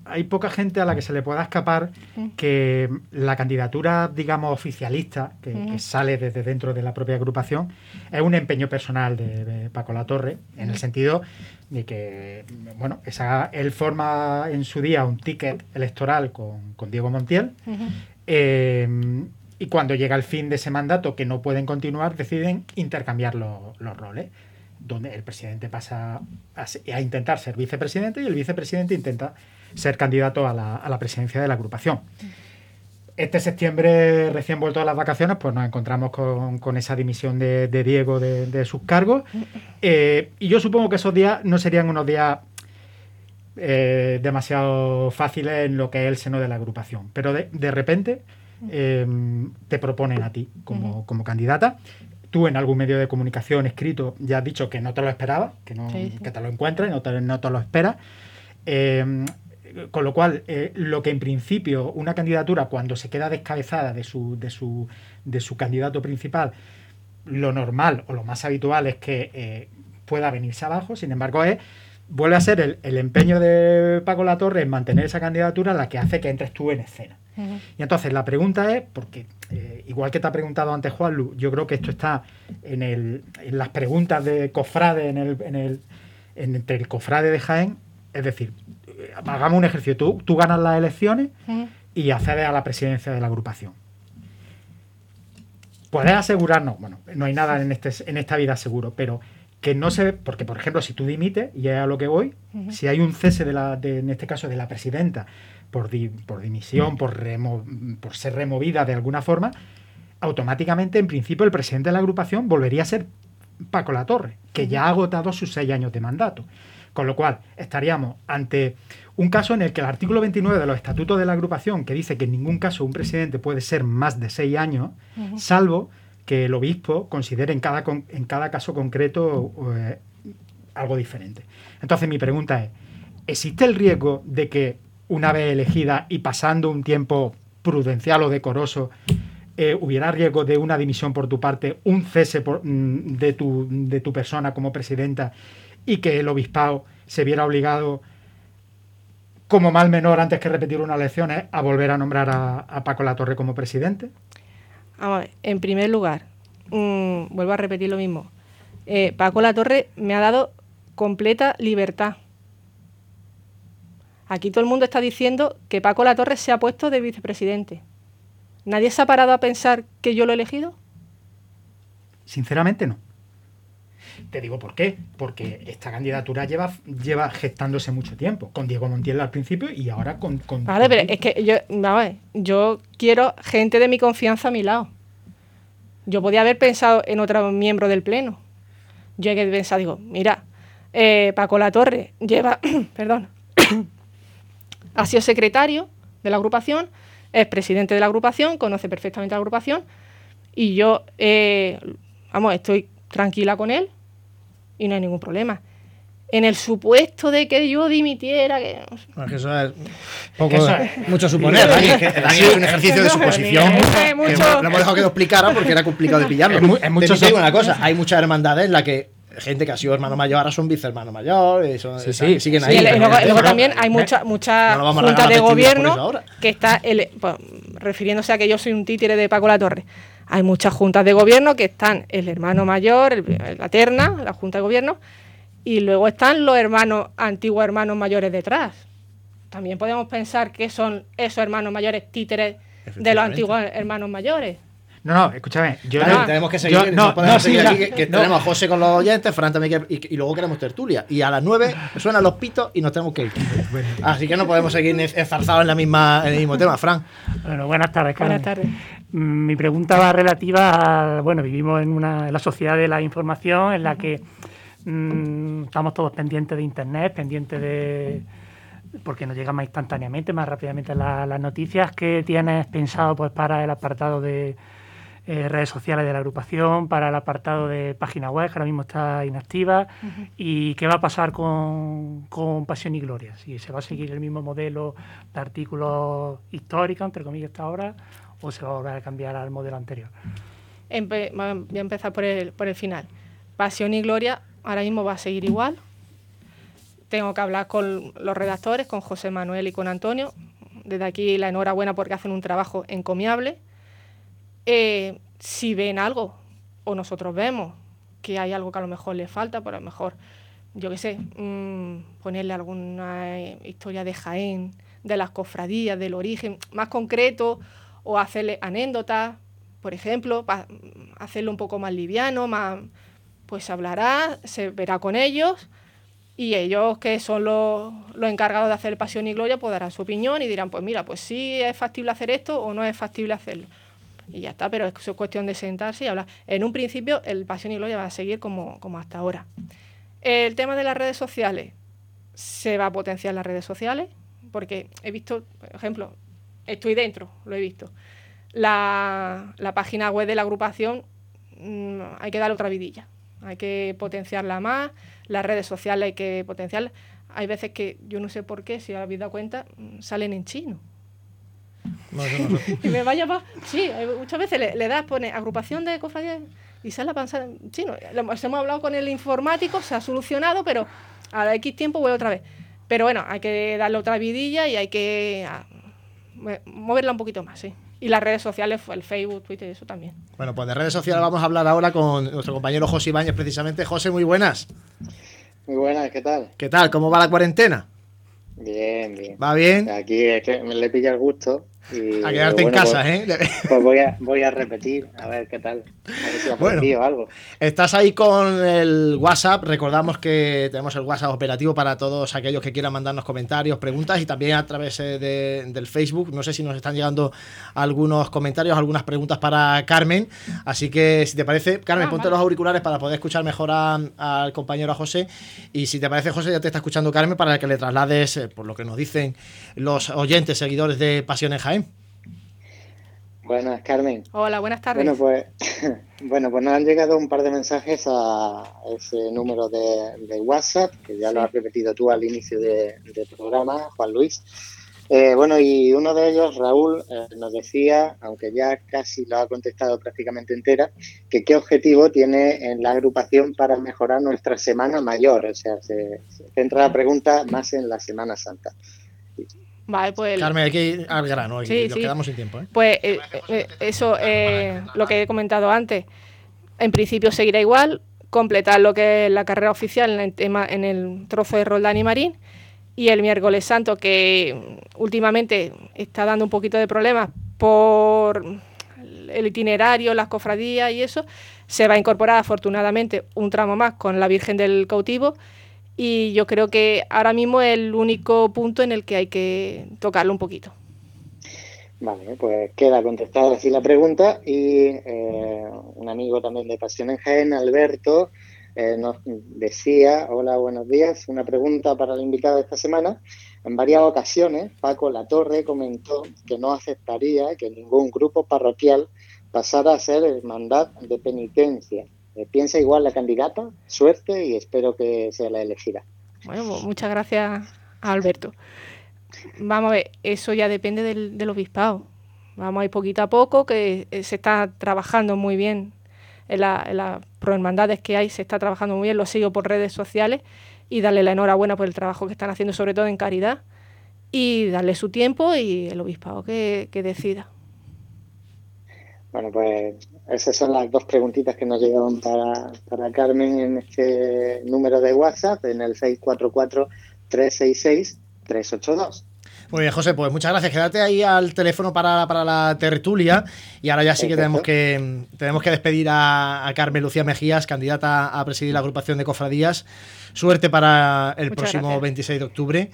S2: hay poca gente a la que se le pueda escapar que la candidatura, digamos, oficialista, que, sale desde dentro de la propia agrupación, es un empeño personal de, Paco La Torre, en el sentido de que, bueno, esa, él forma en su día un ticket electoral con, Diego Montiel. Eh, y cuando llega el fin de ese mandato, que no pueden continuar, deciden intercambiar los roles donde el presidente pasa a, intentar ser vicepresidente y el vicepresidente intenta ser candidato a la, presidencia de la agrupación. Este septiembre, recién vuelto a las vacaciones, pues nos encontramos con, esa dimisión de, Diego de, sus cargos. Eh, y yo supongo que esos días no serían unos días eh, demasiado fáciles en lo que es el seno de la agrupación. Pero de, repente eh, te proponen a ti como, como candidata tú en algún medio de comunicación escrito ya has dicho que no te lo esperaba, que, no, que te lo encuentras, no te, no te lo esperas. Eh, con lo cual, eh, lo que en principio una candidatura, cuando se queda descabezada de su, de su, de su candidato principal, lo normal o lo más habitual es que eh, pueda venirse abajo, sin embargo, es vuelve a ser el, el, empeño de Paco Latorre en mantener esa candidatura la que hace que entres tú en escena. Y entonces la pregunta es, porque eh, igual que te ha preguntado antes Juan yo creo que esto está en, el, en las preguntas de cofrade en el, en el, entre el cofrade de Jaén, es decir, hagamos un ejercicio, tú, tú ganas las elecciones y accedes a la presidencia de la agrupación. Puedes asegurarnos, bueno, no hay nada en, este, en esta vida seguro, pero que no se porque por ejemplo si tú dimites y es a lo que voy si hay un cese de la en este caso de la presidenta por, por dimisión por, por ser removida de alguna forma automáticamente en principio el presidente de la agrupación volvería a ser Paco La Torre que ya ha agotado sus seis años de mandato con lo cual estaríamos ante un caso en el que el artículo 29 de los estatutos de la agrupación que dice que en ningún caso un presidente puede ser más de seis años salvo que el obispo considere en cada, en cada caso concreto eh, algo diferente. Entonces mi pregunta es, ¿existe el riesgo de que una vez elegida y pasando un tiempo prudencial o decoroso, eh, hubiera riesgo de una dimisión por tu parte, un cese mm, de, tu, de, tu, persona como presidenta y que el obispado se viera obligado, como mal menor antes que repetir unas elecciones, a volver a nombrar a, Paco Torre como presidente?
S4: en primer lugar, mm, vuelvo a repetir lo mismo. eh, Paco La Torre me ha dado completa libertad. Aquí todo el mundo está diciendo que Paco La Torre se ha puesto de vicepresidente. ¿Nadie se ha parado a pensar que yo lo he elegido?
S2: Sinceramente no. Te digo por qué. Porque esta candidatura lleva, lleva gestándose mucho tiempo. Con Diego Montiel al principio y ahora con. con
S4: Vale, pero es que yo, vamos a ver, yo quiero gente de mi confianza a mi lado. Yo podía haber pensado en otro miembro del Pleno. Yo he pensado, digo, mira, eh, Paco La Torre lleva, perdón, ha sido secretario de la agrupación, es presidente de la agrupación, conoce perfectamente la agrupación y yo, eh, vamos, estoy tranquila con él y no hay ningún problema. En el supuesto de que yo dimitiera, que
S1: Bueno, que eso es poco,
S2: Eso es-
S1: mucho suponer. Dani, es que Dani es un ejercicio de suposición. Lo hemos dejado que lo explicara porque era complicado de pillarlo.
S2: Es mu- es mucho
S1: Te digo
S2: so-
S1: una cosa, hay muchas hermandades en las que gente que ha sido hermano mayor ahora son vicehermano mayor, y son-
S2: Sí, sí.
S1: que siguen
S4: Sí,
S1: ahí.
S4: y luego, también hay mucha, mucha
S1: No
S4: junta de gobierno
S1: ahora.
S4: que está, el, pues, refiriéndose a que yo soy un títere de Paco La Torre. Hay muchas juntas de gobierno que están el hermano mayor, el- la terna, la junta de gobierno, y luego están los hermanos, antiguos hermanos mayores detrás. También podemos pensar que son esos hermanos mayores títeres de los antiguos hermanos mayores.
S2: No, no, escúchame. Yo no-
S1: tenemos que seguir,
S2: yo-
S1: no, seguir aquí, que, que
S2: no.
S1: tenemos a José con los oyentes, Fran también, que- y, y luego queremos tertulia. Y a las 9 suenan los pitos y nos tenemos que ir. Así que no podemos seguir enzarzados en, la misma, en el mismo tema. Fran,
S3: Bueno, buenas tardes, Carmen.
S4: Buenas tardes.
S3: Mm, Mi pregunta va relativa a, bueno, vivimos en una en la sociedad de la información en la que mm, estamos todos pendientes de internet, pendientes de porque nos llegan más instantáneamente, más rápidamente la- las noticias. ¿Qué tienes pensado pues para el apartado de eh, redes sociales de la agrupación, para el apartado de página web, que ahora mismo está inactiva? ¿Y qué va a pasar con, con Pasión y Gloria? Si se va a seguir el mismo modelo de artículos históricos, entre comillas, hasta ahora, o se va a volver a cambiar al modelo anterior.
S4: Empe- voy a empezar por el, por el final. Pasión y Gloria ahora mismo va a seguir igual. Tengo que hablar con los redactores, con José Manuel y con Antonio. Desde aquí la enhorabuena porque hacen un trabajo encomiable. Eh, si ven algo, o nosotros vemos que hay algo que a lo mejor le falta, por a lo mejor, yo qué sé, mm, ponerle alguna eh, historia de Jaén, de las cofradías, del origen, más concreto, o hacerle anécdotas, por ejemplo, para hacerlo un poco más liviano, más, pues hablará, se verá con ellos y ellos que son los, los encargados de hacer Pasión y Gloria pues darán su opinión y dirán, pues mira, pues sí es factible hacer esto o no es factible hacerlo. Y ya está, pero es cuestión de sentarse y hablar. En un principio el Pasión y Gloria va a seguir como, como hasta ahora. El tema de las redes sociales, se va a potenciar las redes sociales, porque he visto, por ejemplo, estoy dentro, lo he visto. La, la página web de la agrupación mm, hay que darle otra vidilla, hay que potenciarla más, las redes sociales hay que potenciarlas. Hay veces que yo no sé por qué, si habéis dado cuenta, mm, salen en chino. Y me vaya pa- Sí, hay- muchas veces le, le das, pone agrupación de cofradías y sale la panza en chino. Lo hemos hemos hablado con el informático, se ha solucionado, pero a la X tiempo vuelve otra vez. Pero bueno, hay que darle otra vidilla y hay que ah, moverla un poquito más, sí. Y las redes sociales, el Facebook, Twitter, eso también.
S1: Bueno, pues de redes sociales vamos a hablar ahora con nuestro compañero José Ibáñez, precisamente. José, muy buenas.
S5: Muy buenas, ¿qué tal?
S1: ¿Qué tal? ¿Cómo va la cuarentena?
S5: Bien, bien.
S1: ¿Va bien?
S5: Aquí es que me le pilla el gusto. Y,
S1: A quedarte en casa,
S5: pues,
S1: ¿eh?
S5: Pues voy a, voy a repetir, a ver qué tal. A ver si
S1: Bueno.
S5: algo.
S1: Estás ahí con el WhatsApp. Recordamos que tenemos el WhatsApp operativo para todos aquellos que quieran mandarnos comentarios, preguntas y también a través eh, de- del Facebook. No sé si nos están llegando algunos comentarios, algunas preguntas para Carmen. Así que si te parece, Carmen,
S4: Ah,
S1: ponte
S4: vale.
S1: los auriculares para poder escuchar mejor a- al compañero a José. Y si te parece, José, ya te está escuchando Carmen para que le traslades, eh, por lo que nos dicen los oyentes, seguidores de Pasión en Jaén.
S5: Buenas, Carmen.
S4: Hola, buenas tardes.
S5: Bueno, pues bueno, pues nos han llegado un par de mensajes a ese número de, de WhatsApp, que ya lo has repetido tú al inicio de- del programa, Juan Luis. Eh, bueno, y uno de ellos, Raúl, eh, nos decía, aunque ya casi lo ha contestado prácticamente entera, que qué objetivo tiene en la agrupación para mejorar nuestra Semana Mayor. O sea, se, se centra la pregunta más en la Semana Santa.
S4: Vale, pues
S1: Carmen, hay que ir al grano y
S4: Sí,
S1: nos
S4: sí.
S1: quedamos sin tiempo. ¿eh?
S4: Pues eh, eh, eso, eh, lo que he comentado antes, en principio seguirá igual, completar lo que es la carrera oficial en el, tema, en el trozo de Roldán y Marín. Y el miércoles santo, que últimamente está dando un poquito de problemas por el itinerario, las cofradías y eso, se va a incorporar afortunadamente un tramo más con la Virgen del Cautivo y yo creo que ahora mismo es el único punto en el que hay que tocarlo un poquito.
S5: Vale, pues queda contestada así la pregunta y eh, un amigo también de Pasión en Jaén, Alberto, eh, nos decía, hola, buenos días, una pregunta para el invitado de esta semana. En varias ocasiones, Paco Latorre comentó que no aceptaría que ningún grupo parroquial pasara a ser hermandad de penitencia. Eh, ¿Piensa igual la candidata? Suerte y espero que sea la elegida.
S4: Bueno, pues muchas gracias, Alberto. Vamos a ver, eso ya depende del, obispado. Vamos a ir poquito a poco, que eh, se está trabajando muy bien en, las prohermandades que hay, se está trabajando muy bien, lo sigo por redes sociales y darle la enhorabuena por el trabajo que están haciendo, sobre todo en caridad, y darle su tiempo y el obispado que decida.
S5: Bueno, pues esas son las dos preguntitas que nos llegaron para, para Carmen en este número de WhatsApp, en el 644-366-382.
S1: Muy bien, José, pues muchas gracias. Quédate ahí al teléfono para, para la tertulia. Y ahora ya sí que tenemos que tenemos que despedir a, Carmen Lucía Mejías, candidata a presidir la agrupación de cofradías. Suerte para el próximo 26 de octubre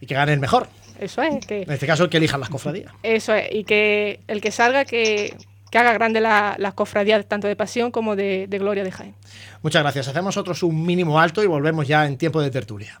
S1: y que gane el mejor.
S4: Eso es. Que,
S1: en este caso, el que elijan las cofradías.
S4: Eso es. Y que el que salga, que que haga grande las cofradías tanto de pasión como de, gloria de Jaén.
S1: Muchas gracias. Hacemos nosotros un mínimo alto y volvemos ya en tiempo de tertulia.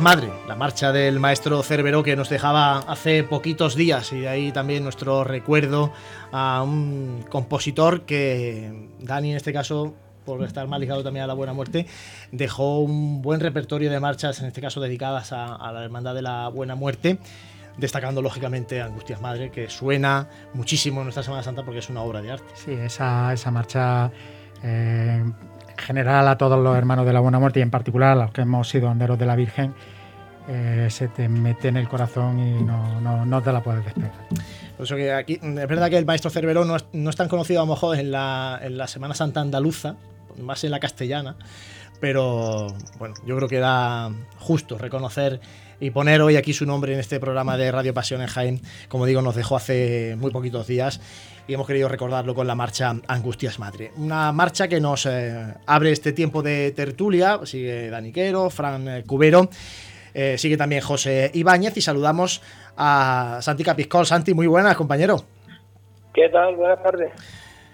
S1: Madre, la marcha del maestro Cerveró que nos dejaba hace poquitos días y de ahí también nuestro recuerdo a un compositor que Dani en este caso por estar más ligado también a la buena muerte, dejó un buen repertorio de marchas, en este caso dedicadas a, la Hermandad de la Buena Muerte, destacando lógicamente Angustias Madre, que suena muchísimo en nuestra Semana Santa porque es una obra de arte.
S2: Sí, esa, esa marcha eh, general a todos los hermanos de la Buena Muerte y en particular a los que hemos sido honderos de la Virgen, eh, se te mete en el corazón y no, no, te la puedes despegar.
S1: Por eso que aquí, es verdad que el maestro Cerveró no es, tan conocido a lo mejor en la, en la Semana Santa andaluza, más en la castellana, pero bueno, yo creo que da justo reconocer y poner hoy aquí su nombre en este programa de Radio Pasión en Jaén. Como digo, nos dejó hace muy poquitos días y hemos querido recordarlo con la marcha Angustias Madre. Una marcha que nos eh, abre este tiempo de tertulia, sigue Daniquero, Fran eh, Cubero, eh, sigue también José Ibáñez y saludamos a Santi Capiscol. Santi, muy buenas, compañero.
S6: ¿Qué tal? Buenas tardes.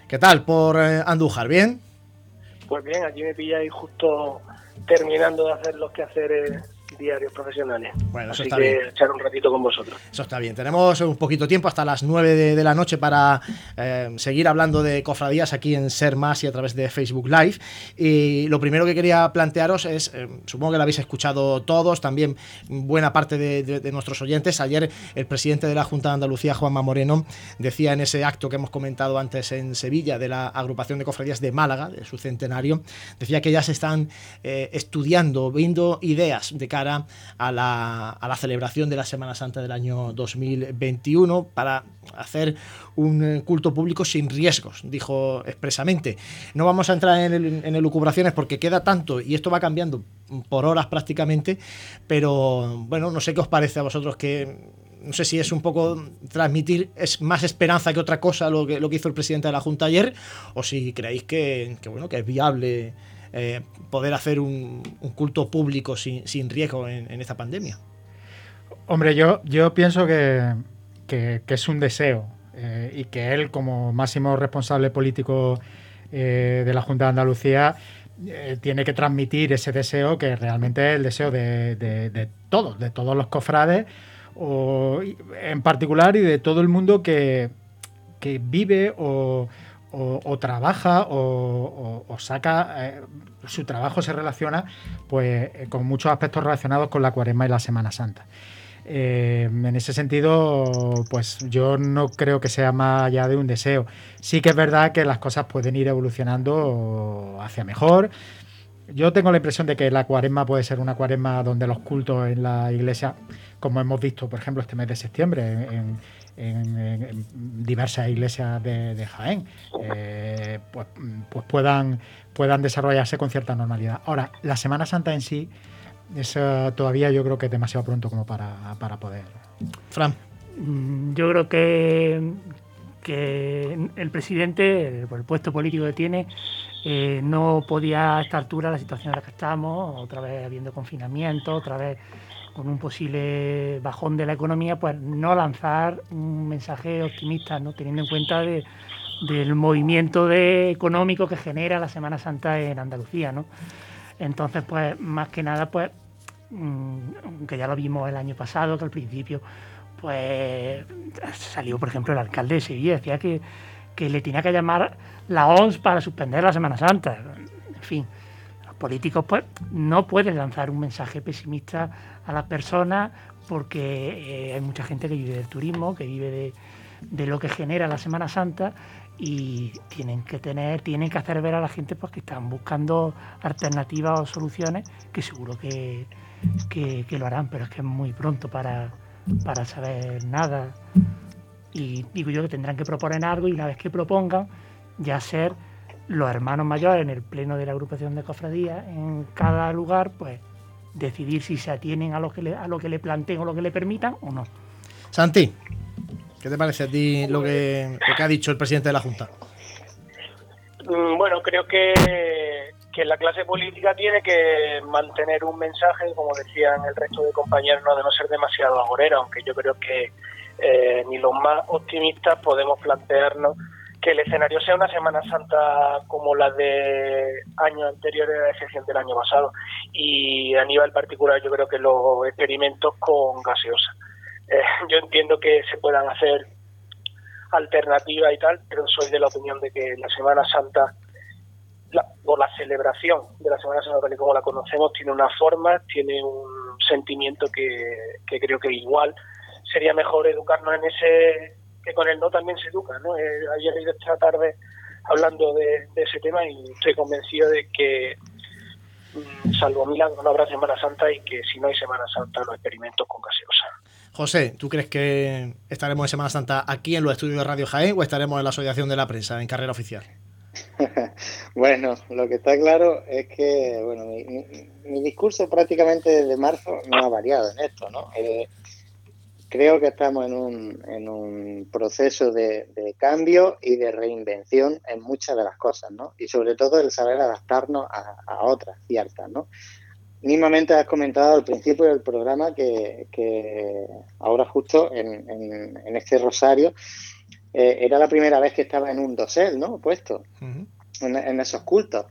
S1: ¿Qué tal por Andújar? ¿Bien?
S6: Pues bien, aquí me pilláis justo terminando de hacer los quehaceres diarios profesionales.
S1: Bueno, eso
S6: Así
S1: está
S6: que
S1: bien.
S6: echar un ratito con vosotros.
S1: Eso está bien. Tenemos un poquito tiempo hasta las 9 de, de la noche para eh, seguir hablando de cofradías aquí en Ser Más y a través de Facebook Live. Y lo primero que quería plantearos es, eh, supongo que lo habéis escuchado todos, también buena parte de, de- de nuestros oyentes. Ayer el presidente de la Junta de Andalucía, Juanma Moreno, decía en ese acto que hemos comentado antes en Sevilla de la agrupación de cofradías de Málaga, de su centenario, decía que ya se están eh, estudiando, viendo ideas de cara a la, a la celebración de la Semana Santa del año 2021 para hacer un eh, culto público sin riesgos, dijo expresamente. No vamos a entrar en, el- en elucubraciones porque queda tanto y esto va cambiando por horas prácticamente, pero bueno, no sé qué os parece a vosotros que no sé si es un poco transmitir es más esperanza que otra cosa lo que, lo que hizo el presidente de la Junta ayer, o si creéis que, que, bueno, que es viable eh, poder hacer un, culto público sin, riesgo en, esta pandemia.
S2: Hombre, yo, pienso que, es un deseo eh, y que él, como máximo responsable político eh, de la Junta de Andalucía, tiene que transmitir ese deseo que realmente es el deseo de, todos, de todos los cofrades, o, en particular y de todo el mundo que vive o, o- trabaja o saca, eh, su trabajo se relaciona pues eh, con muchos aspectos relacionados con la cuaresma y la Semana Santa. Eh, en ese sentido, pues yo no creo que sea más allá de un deseo. Sí que es verdad que las cosas pueden ir evolucionando hacia mejor. Yo tengo la impresión de que la cuaresma puede ser una cuaresma donde los cultos en la iglesia, como hemos visto, por ejemplo, este mes de septiembre, en, en- diversas iglesias de, de Jaén, eh, pues, pues puedan, puedan desarrollarse con cierta normalidad. Ahora, la Semana Santa en sí, eso todavía yo creo que es demasiado pronto como para, para poder.
S1: Fran.
S3: Mm, Yo creo que, que el presidente, por el puesto político que tiene, eh, no podía a esta altura, la situación en la que estamos, otra vez habiendo confinamiento, otra vez con un posible bajón de la economía, pues no lanzar un mensaje optimista, ¿no? teniendo en cuenta de- del movimiento económico que genera la Semana Santa en Andalucía. ¿no? Entonces, pues más que nada, pues mm, aunque ya lo vimos el año pasado, que al principio pues salió, por ejemplo, el alcalde de Sevilla, decía que, que le tenía que llamar la ONS para suspender la Semana Santa. En fin, los políticos pues no pueden lanzar un mensaje pesimista a las personas porque eh, hay mucha gente que vive del turismo, que vive de, de lo que genera la Semana Santa y tienen que tener, tienen que hacer ver a la gente pues que están buscando alternativas o soluciones que seguro que, que, que lo harán, pero es que es muy pronto para, para saber nada. Y digo yo que tendrán que proponer algo y una vez que propongan, ya ser los hermanos mayores en el pleno de la agrupación de cofradías en cada lugar, pues decidir si se atienen a lo que le, a lo que le planteen o lo que le permitan o no.
S1: Santi, ¿qué te parece a ti lo que, lo que ha dicho el presidente de la Junta?
S6: Mm, Bueno, creo que, que la clase política tiene que mantener un mensaje, como decían el resto de compañeros, no de no ser demasiado agorero, aunque yo creo que eh, ni los más optimistas podemos plantearnos que el escenario sea una Semana Santa como la de años anteriores, a excepción del año pasado. Y a nivel particular, yo creo que los experimentos con gaseosa. Eh, yo entiendo que se puedan hacer alternativas y tal, pero soy de la opinión de que la Semana Santa, la, o la celebración de la Semana Santa tal y como la conocemos, tiene una forma, tiene un sentimiento que, que creo que igual sería mejor educarnos en ese, que con el no también se educa. ¿no? Eh, ayer he ido esta tarde hablando de, de ese tema y estoy convencido de que mm, salvo milagro no habrá Semana Santa y que si no hay Semana Santa los experimentos con gaseosa.
S1: José, ¿tú crees que estaremos en Semana Santa aquí en los estudios de Radio Jaén o estaremos en la Asociación de la Prensa, en carrera oficial?
S5: Bueno, lo que está claro es que bueno, mi, mi- mi discurso prácticamente desde marzo no ha variado en esto, ¿no? Eh, creo que estamos en un, en un proceso de, de cambio y de reinvención en muchas de las cosas, ¿no? Y sobre todo el saber adaptarnos a, a otras ciertas, ¿no? Mismamente has comentado al principio del programa que, que ahora justo en, en- en este rosario eh, era la primera vez que estaba en un dosel, ¿no? Puesto en, en esos cultos.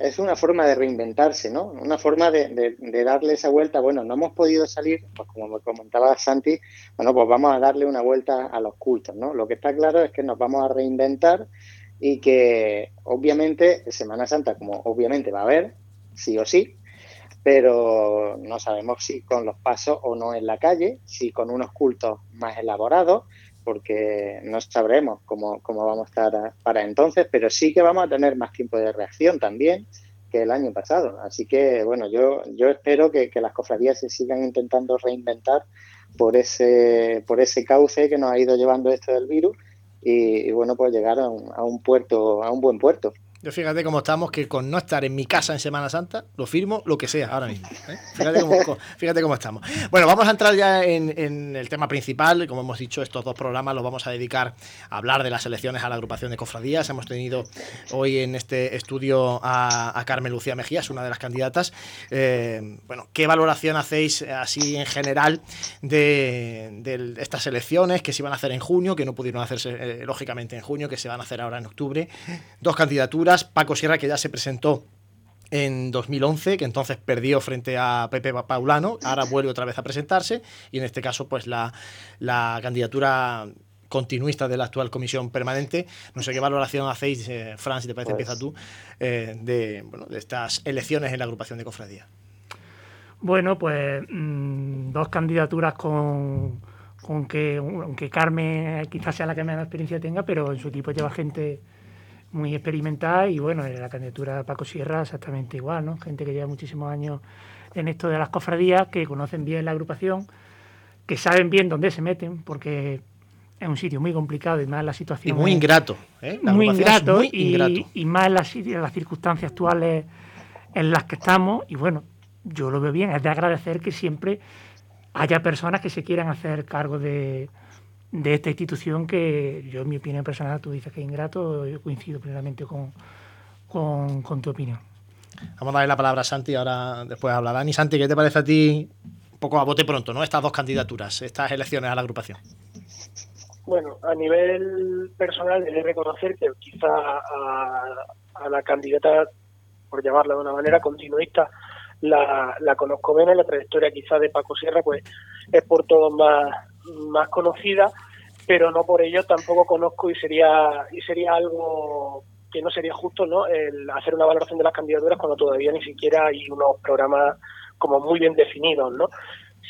S5: Es una forma de reinventarse, ¿no? Una forma de, darle esa vuelta. Bueno, no hemos podido salir, pues como me comentaba Santi, bueno, pues vamos a darle una vuelta a los cultos, ¿no? Lo que está claro es que nos vamos a reinventar y que obviamente Semana Santa, como obviamente va a haber, sí o sí, pero no sabemos si con los pasos o no en la calle, si con unos cultos más elaborados, porque no sabremos cómo, cómo vamos a estar para entonces, pero sí que vamos a tener más tiempo de reacción también que el año pasado. Así que, bueno, yo, yo espero que, las cofradías se sigan intentando reinventar por ese, por ese cauce que nos ha ido llevando esto del virus y, bueno, pues llegar a un, a un puerto, a un buen puerto.
S1: Yo fíjate cómo estamos, que con no estar en mi casa en Semana Santa, lo firmo lo que sea ahora mismo. ¿eh? Fíjate, cómo, estamos. Bueno, vamos a entrar ya en, el tema principal. Como hemos dicho, estos dos programas los vamos a dedicar a hablar de las elecciones a la agrupación de cofradías. Hemos tenido hoy en este estudio a, Carmen Lucía Mejías, una de las candidatas. Eh, bueno, ¿qué valoración hacéis eh, así en general de, estas elecciones que se iban a hacer en junio, que no pudieron hacerse lógicamente en junio, que se van a hacer ahora en octubre? Dos candidaturas Paco Sierra, que ya se presentó en 2011, que entonces perdió frente a Pepe Paulano, ahora vuelve otra vez a presentarse, y en este caso, pues la, candidatura continuista de la actual comisión permanente. No sé qué valoración hacéis, eh, Fran, si te parece, empieza pues tú, eh, de, estas elecciones en la agrupación de cofradía.
S3: Bueno, pues mm, dos candidaturas con, con que, aunque Carmen quizás sea la que menos experiencia tenga, pero en su equipo lleva gente muy experimentada y bueno, la candidatura de Paco Sierra exactamente igual, ¿no? Gente que lleva muchísimos años en esto de las cofradías, que conocen bien la agrupación, que saben bien dónde se meten, porque es un sitio muy complicado y más la situación...
S1: Y muy ingrato, ¿eh?
S3: muy ingrato, y, y, más en las, las circunstancias actuales en las que estamos, y bueno, yo lo veo bien, es de agradecer que siempre haya personas que se quieran hacer cargo de, de esta institución que yo, en mi opinión personal, tú dices que es ingrato, yo coincido plenamente con, con, tu opinión.
S1: Vamos a darle la palabra a Santi, ahora después habla Dani. Santi, ¿qué te parece a ti, un poco a bote pronto, ¿no? estas dos candidaturas, estas elecciones a la agrupación?
S6: Bueno, a nivel personal, he de reconocer que quizá a, a, la candidata, por llamarla de una manera continuista, la, la conozco menos, la trayectoria quizá de Paco Sierra, pues es por todo más más conocida, pero no por ello tampoco conozco y sería y sería algo que no sería justo, ¿no? El hacer una valoración de las candidaturas cuando todavía ni siquiera hay unos programas como muy bien definidos, ¿no?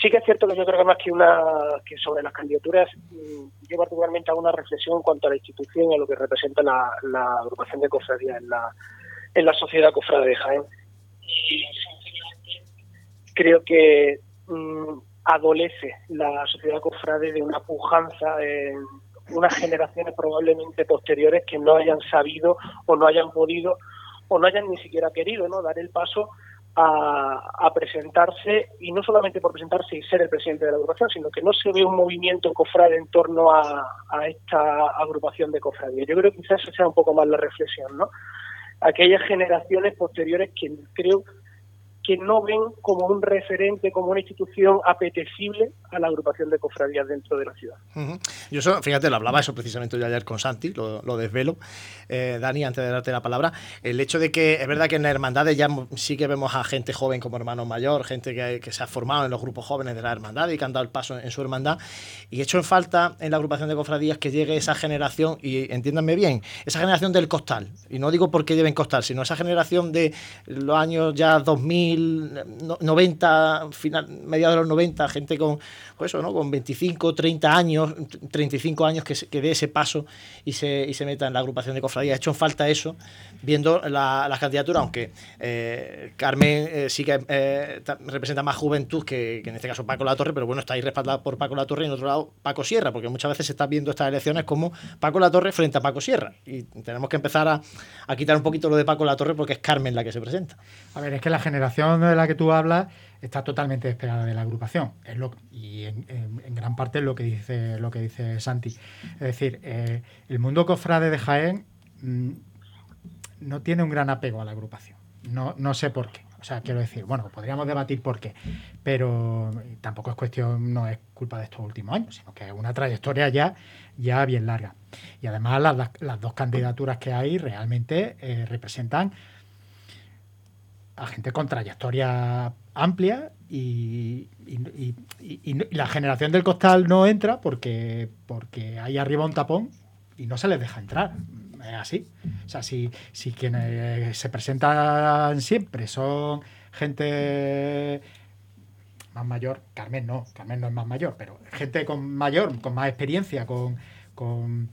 S6: Sí que es cierto que yo creo que más que una que sobre las candidaturas mm, yo particularmente hago una reflexión en cuanto a la institución y a lo que representa la, agrupación de cofradías en la en la sociedad cofrade de Jaén creo que mm, adolece la sociedad cofrade de una pujanza en unas generaciones probablemente posteriores que no hayan sabido o no hayan podido o no hayan ni siquiera querido ¿no? dar el paso a, presentarse y no solamente por presentarse y ser el presidente de la agrupación, sino que no se ve un movimiento cofrade en torno a, a esta agrupación de cofradía. Yo creo que quizás esa sea un poco más la reflexión, ¿no? Aquellas generaciones posteriores que creo que no ven como un referente, como una institución apetecible a la agrupación de cofradías dentro de la ciudad.
S1: Yo eso, fíjate, lo hablaba eso precisamente yo ayer con Santi, lo, desvelo. Eh, Dani, antes de darte la palabra, el hecho de que es verdad que en las hermandades ya sí que vemos a gente joven como hermano mayor, gente que, se ha formado en los grupos jóvenes de la hermandad y que han dado el paso en, su hermandad. Y hecho en falta en la agrupación de cofradías que llegue esa generación, y entiéndanme bien, esa generación del costal. Y no digo porque lleven costal, sino esa generación de los años ya 2000 90, final, mediados de los 90, gente con, pues eso, ¿no? con 25, 30 años, 35 años que, que dé ese paso y se, y se meta en la agrupación de cofradías. Ha hecho en falta eso, viendo la, la candidatura, aunque eh, Carmen eh, sí que eh, representa más juventud que, que, en este caso Paco La Torre, pero bueno, está ahí respaldada por Paco La Torre y en otro lado Paco Sierra, porque muchas veces se está viendo estas elecciones como Paco La Torre frente a Paco Sierra. Y tenemos que empezar a, a quitar un poquito lo de Paco La Torre porque es Carmen la que se presenta.
S2: A ver, es que la generación de la que tú hablas está totalmente despegada de la agrupación. Es lo, y en, gran parte es lo que dice, lo que dice Santi. Es decir, eh, el mundo cofrade de Jaén mm, no tiene un gran apego a la agrupación. No, no sé por qué. O sea, quiero decir, bueno, podríamos debatir por qué, pero tampoco es cuestión, no es culpa de estos últimos años, sino que es una trayectoria ya, ya bien larga. Y además las, las dos candidaturas que hay realmente eh, representan a gente con trayectoria amplia y, la generación del costal no entra porque, porque hay arriba un tapón y no se les deja entrar. Es así. O sea, si, si quienes se presentan siempre son gente más mayor, Carmen no, Carmen no es más mayor, pero gente con mayor, con más experiencia, con, con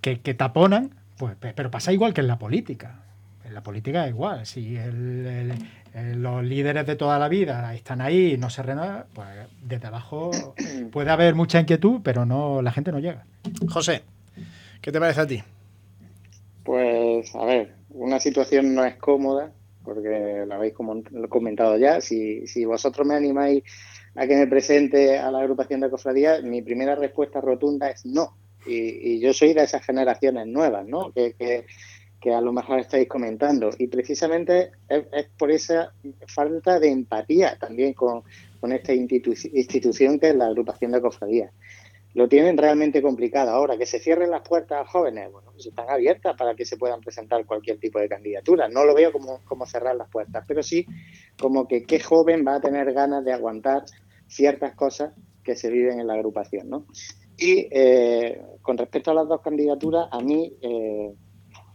S2: que, que taponan, pues, pero pasa igual que en la política. En la política es igual. Si los líderes de toda la vida están ahí y no se renuevan, pues desde abajo puede haber mucha inquietud, pero no la gente no llega.
S1: José, ¿qué te parece a ti?
S5: Pues, a ver, una situación no es cómoda, porque lo habéis comentado ya. Si, si vosotros me animáis a que me presente a la agrupación de cofradías, mi primera respuesta rotunda es no. Y, yo soy de esas generaciones nuevas, ¿no? Que, que, a lo mejor estáis comentando. Y precisamente es, por esa falta de empatía también con, con esta institución que es la agrupación de cofradías lo tienen realmente complicado. Ahora, que se cierren las puertas a jóvenes, bueno, pues están abiertas para que se puedan presentar cualquier tipo de candidatura. No lo veo como, como cerrar las puertas, pero sí como que qué joven va a tener ganas de aguantar ciertas cosas que se viven en la agrupación, ¿no? Y eh, con respecto a las dos candidaturas, a mí, eh,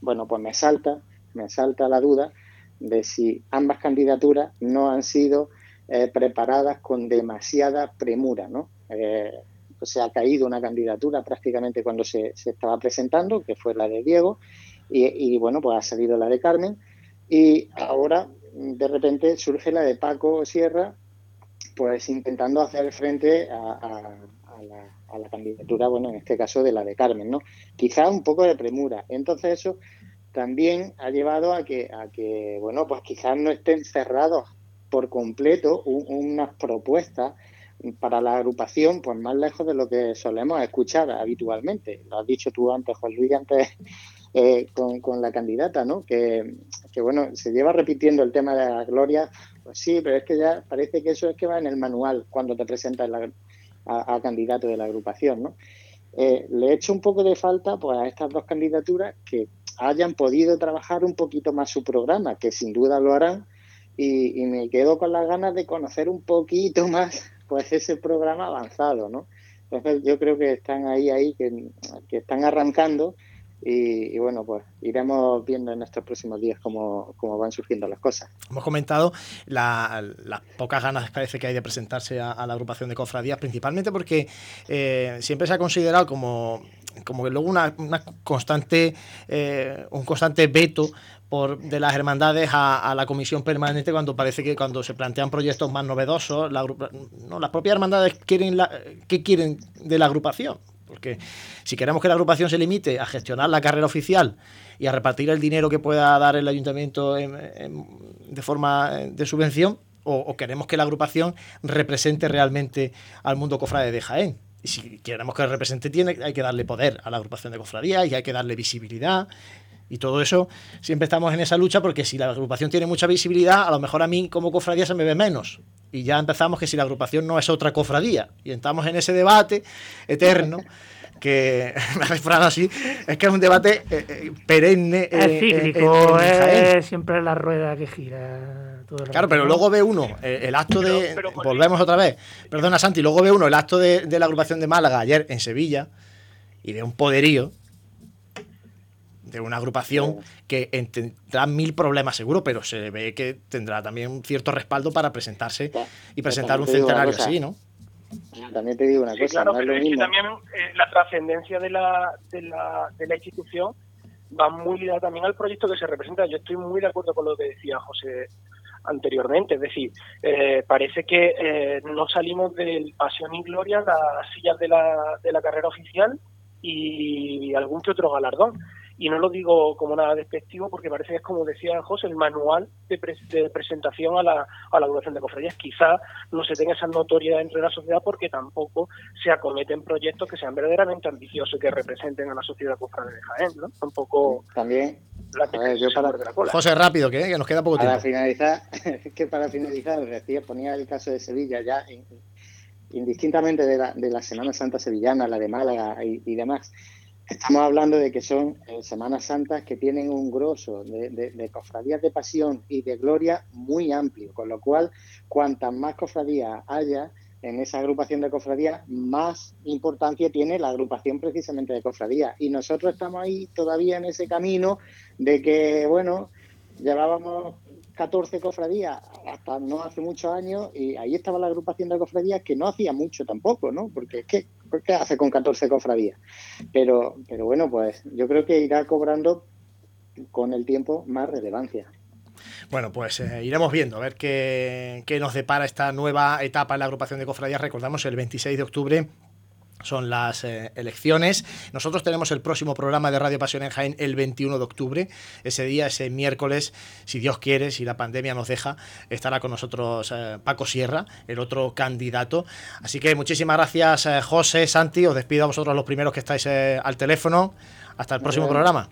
S5: bueno, pues me salta, me salta la duda de si ambas candidaturas no han sido eh, preparadas con demasiada premura, ¿no? se ha caído una candidatura prácticamente cuando se, estaba presentando, que fue la de Diego, y, bueno, pues ha salido la de Carmen, y ahora de repente surge la de Paco Sierra, pues intentando hacer frente a, la, candidatura, bueno, en este caso de la de Carmen, ¿no? Quizá un poco de premura. Entonces eso también ha llevado a que, a que bueno, pues quizás no estén cerrados por completo unas propuestas para la agrupación, pues más lejos de lo que solemos escuchar habitualmente. Lo has dicho tú antes, Juan Luis, antes eh, con, la candidata, ¿no? Que, bueno, se lleva repitiendo el tema de la gloria. Pues sí, pero es que ya parece que eso es que va en el manual cuando te presentas a, candidato de la agrupación, ¿no? Eh, le hecho un poco de falta pues, a estas dos candidaturas que hayan podido trabajar un poquito más su programa, que sin duda lo harán, y, y me quedo con las ganas de conocer un poquito más pues ese programa avanzado, ¿no? Entonces yo creo que están ahí, ahí, que, están arrancando y, bueno, pues iremos viendo en estos próximos días cómo, cómo van surgiendo las cosas.
S1: Hemos comentado las pocas ganas parece que hay de presentarse a, la agrupación de cofradías, principalmente porque eh, siempre se ha considerado como como que luego una, constante eh, un constante veto por, de las hermandades a, la comisión permanente cuando parece que cuando se plantean proyectos más novedosos, la, no, las propias hermandades quieren la, ¿qué quieren de la agrupación? Porque si queremos que la agrupación se limite a gestionar la carrera oficial y a repartir el dinero que pueda dar el ayuntamiento de forma de subvención, o, queremos que la agrupación represente realmente al mundo cofrade de Jaén. Y si queremos que represente, tiene, hay que darle poder a la agrupación de cofradías y hay que darle visibilidad y todo eso, siempre estamos en esa lucha porque si la agrupación tiene mucha visibilidad, a lo mejor a mí como cofradía se me ve menos. Y ya empezamos que si la agrupación no es otra cofradía. Y estamos en ese debate eterno que me así, es que es un debate eh, eh, perenne.
S3: Es eh, cíclico, es siempre la rueda que gira.
S1: Todo el claro, pero luego ve uno el acto de. volvemos otra vez. Perdona, Santi, luego ve uno el acto de, de la agrupación de Málaga ayer en Sevilla y de un poderío de una agrupación que tendrá mil problemas seguro, pero se ve que tendrá también un cierto respaldo para presentarse y presentar un centenario así, ¿no?
S5: También te digo una cosa,
S6: claro, pero es, que también eh, la trascendencia de la, de, la, de la institución va muy ligada también al proyecto que se representa. Yo estoy muy de acuerdo con lo que decía José anteriormente, es decir, eh, parece que eh, no salimos del pasión y gloria, las sillas de la, de la carrera oficial y algún que otro galardón y no lo digo como nada despectivo porque parece que es como decía José, el manual de, presentación a la, a la de cofradías. Quizá no se tenga esa notoriedad entre la sociedad porque tampoco se acometen proyectos que sean verdaderamente ambiciosos y que representen a la sociedad cofrade de Jaén, ¿no? Tampoco...
S5: También...
S1: yo para, de la cola. José, rápido, que, que nos queda poco
S5: para
S1: tiempo.
S5: Finalizar, que para finalizar, decía, ponía el caso de Sevilla ya, indistintamente de la, de la Semana Santa sevillana, la de Málaga y demás, Estamos hablando de que son eh, Semanas Santas que tienen un grosso de, cofradías de pasión y de gloria muy amplio, con lo cual, cuantas más cofradías haya en esa agrupación de cofradías, más importancia tiene la agrupación precisamente de cofradías. Y nosotros estamos ahí todavía en ese camino de que, bueno, llevábamos 14 cofradías hasta no hace muchos años y ahí estaba la agrupación de cofradías que no hacía mucho tampoco, ¿no? Porque es que, ¿qué hace con 14 cofradías? Pero, pero bueno, pues yo creo que irá cobrando con el tiempo más relevancia.
S1: Bueno, pues eh, iremos viendo a ver qué, qué, nos depara esta nueva etapa en la agrupación de cofradías. Recordamos el 26 de octubre son las eh, elecciones. Nosotros tenemos el próximo programa de Radio Pasión en Jaén el 21 de octubre. Ese día, ese miércoles, si Dios quiere, si la pandemia nos deja, estará con nosotros eh, Paco Sierra, el otro candidato. Así que muchísimas gracias, eh, José, Santi. Os despido a vosotros los primeros que estáis al teléfono. Hasta el próximo programa.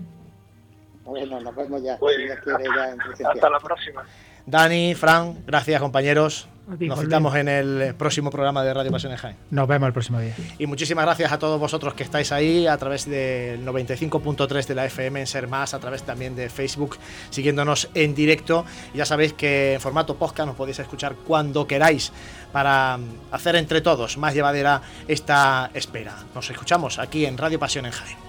S5: Bueno, nos vemos ya.
S6: hasta la próxima.
S1: Dani, Fran, gracias compañeros. Nos citamos en el próximo programa de Radio Pasión en Jaén.
S2: Nos vemos el próximo día.
S1: Y muchísimas gracias a todos vosotros que estáis ahí a través del 95.3 de la FM en Ser Más, a través también de Facebook, siguiéndonos en directo. Y ya sabéis que en formato podcast nos podéis escuchar cuando queráis para hacer entre todos más llevadera esta espera. Nos escuchamos aquí en Radio Pasión en Jaén.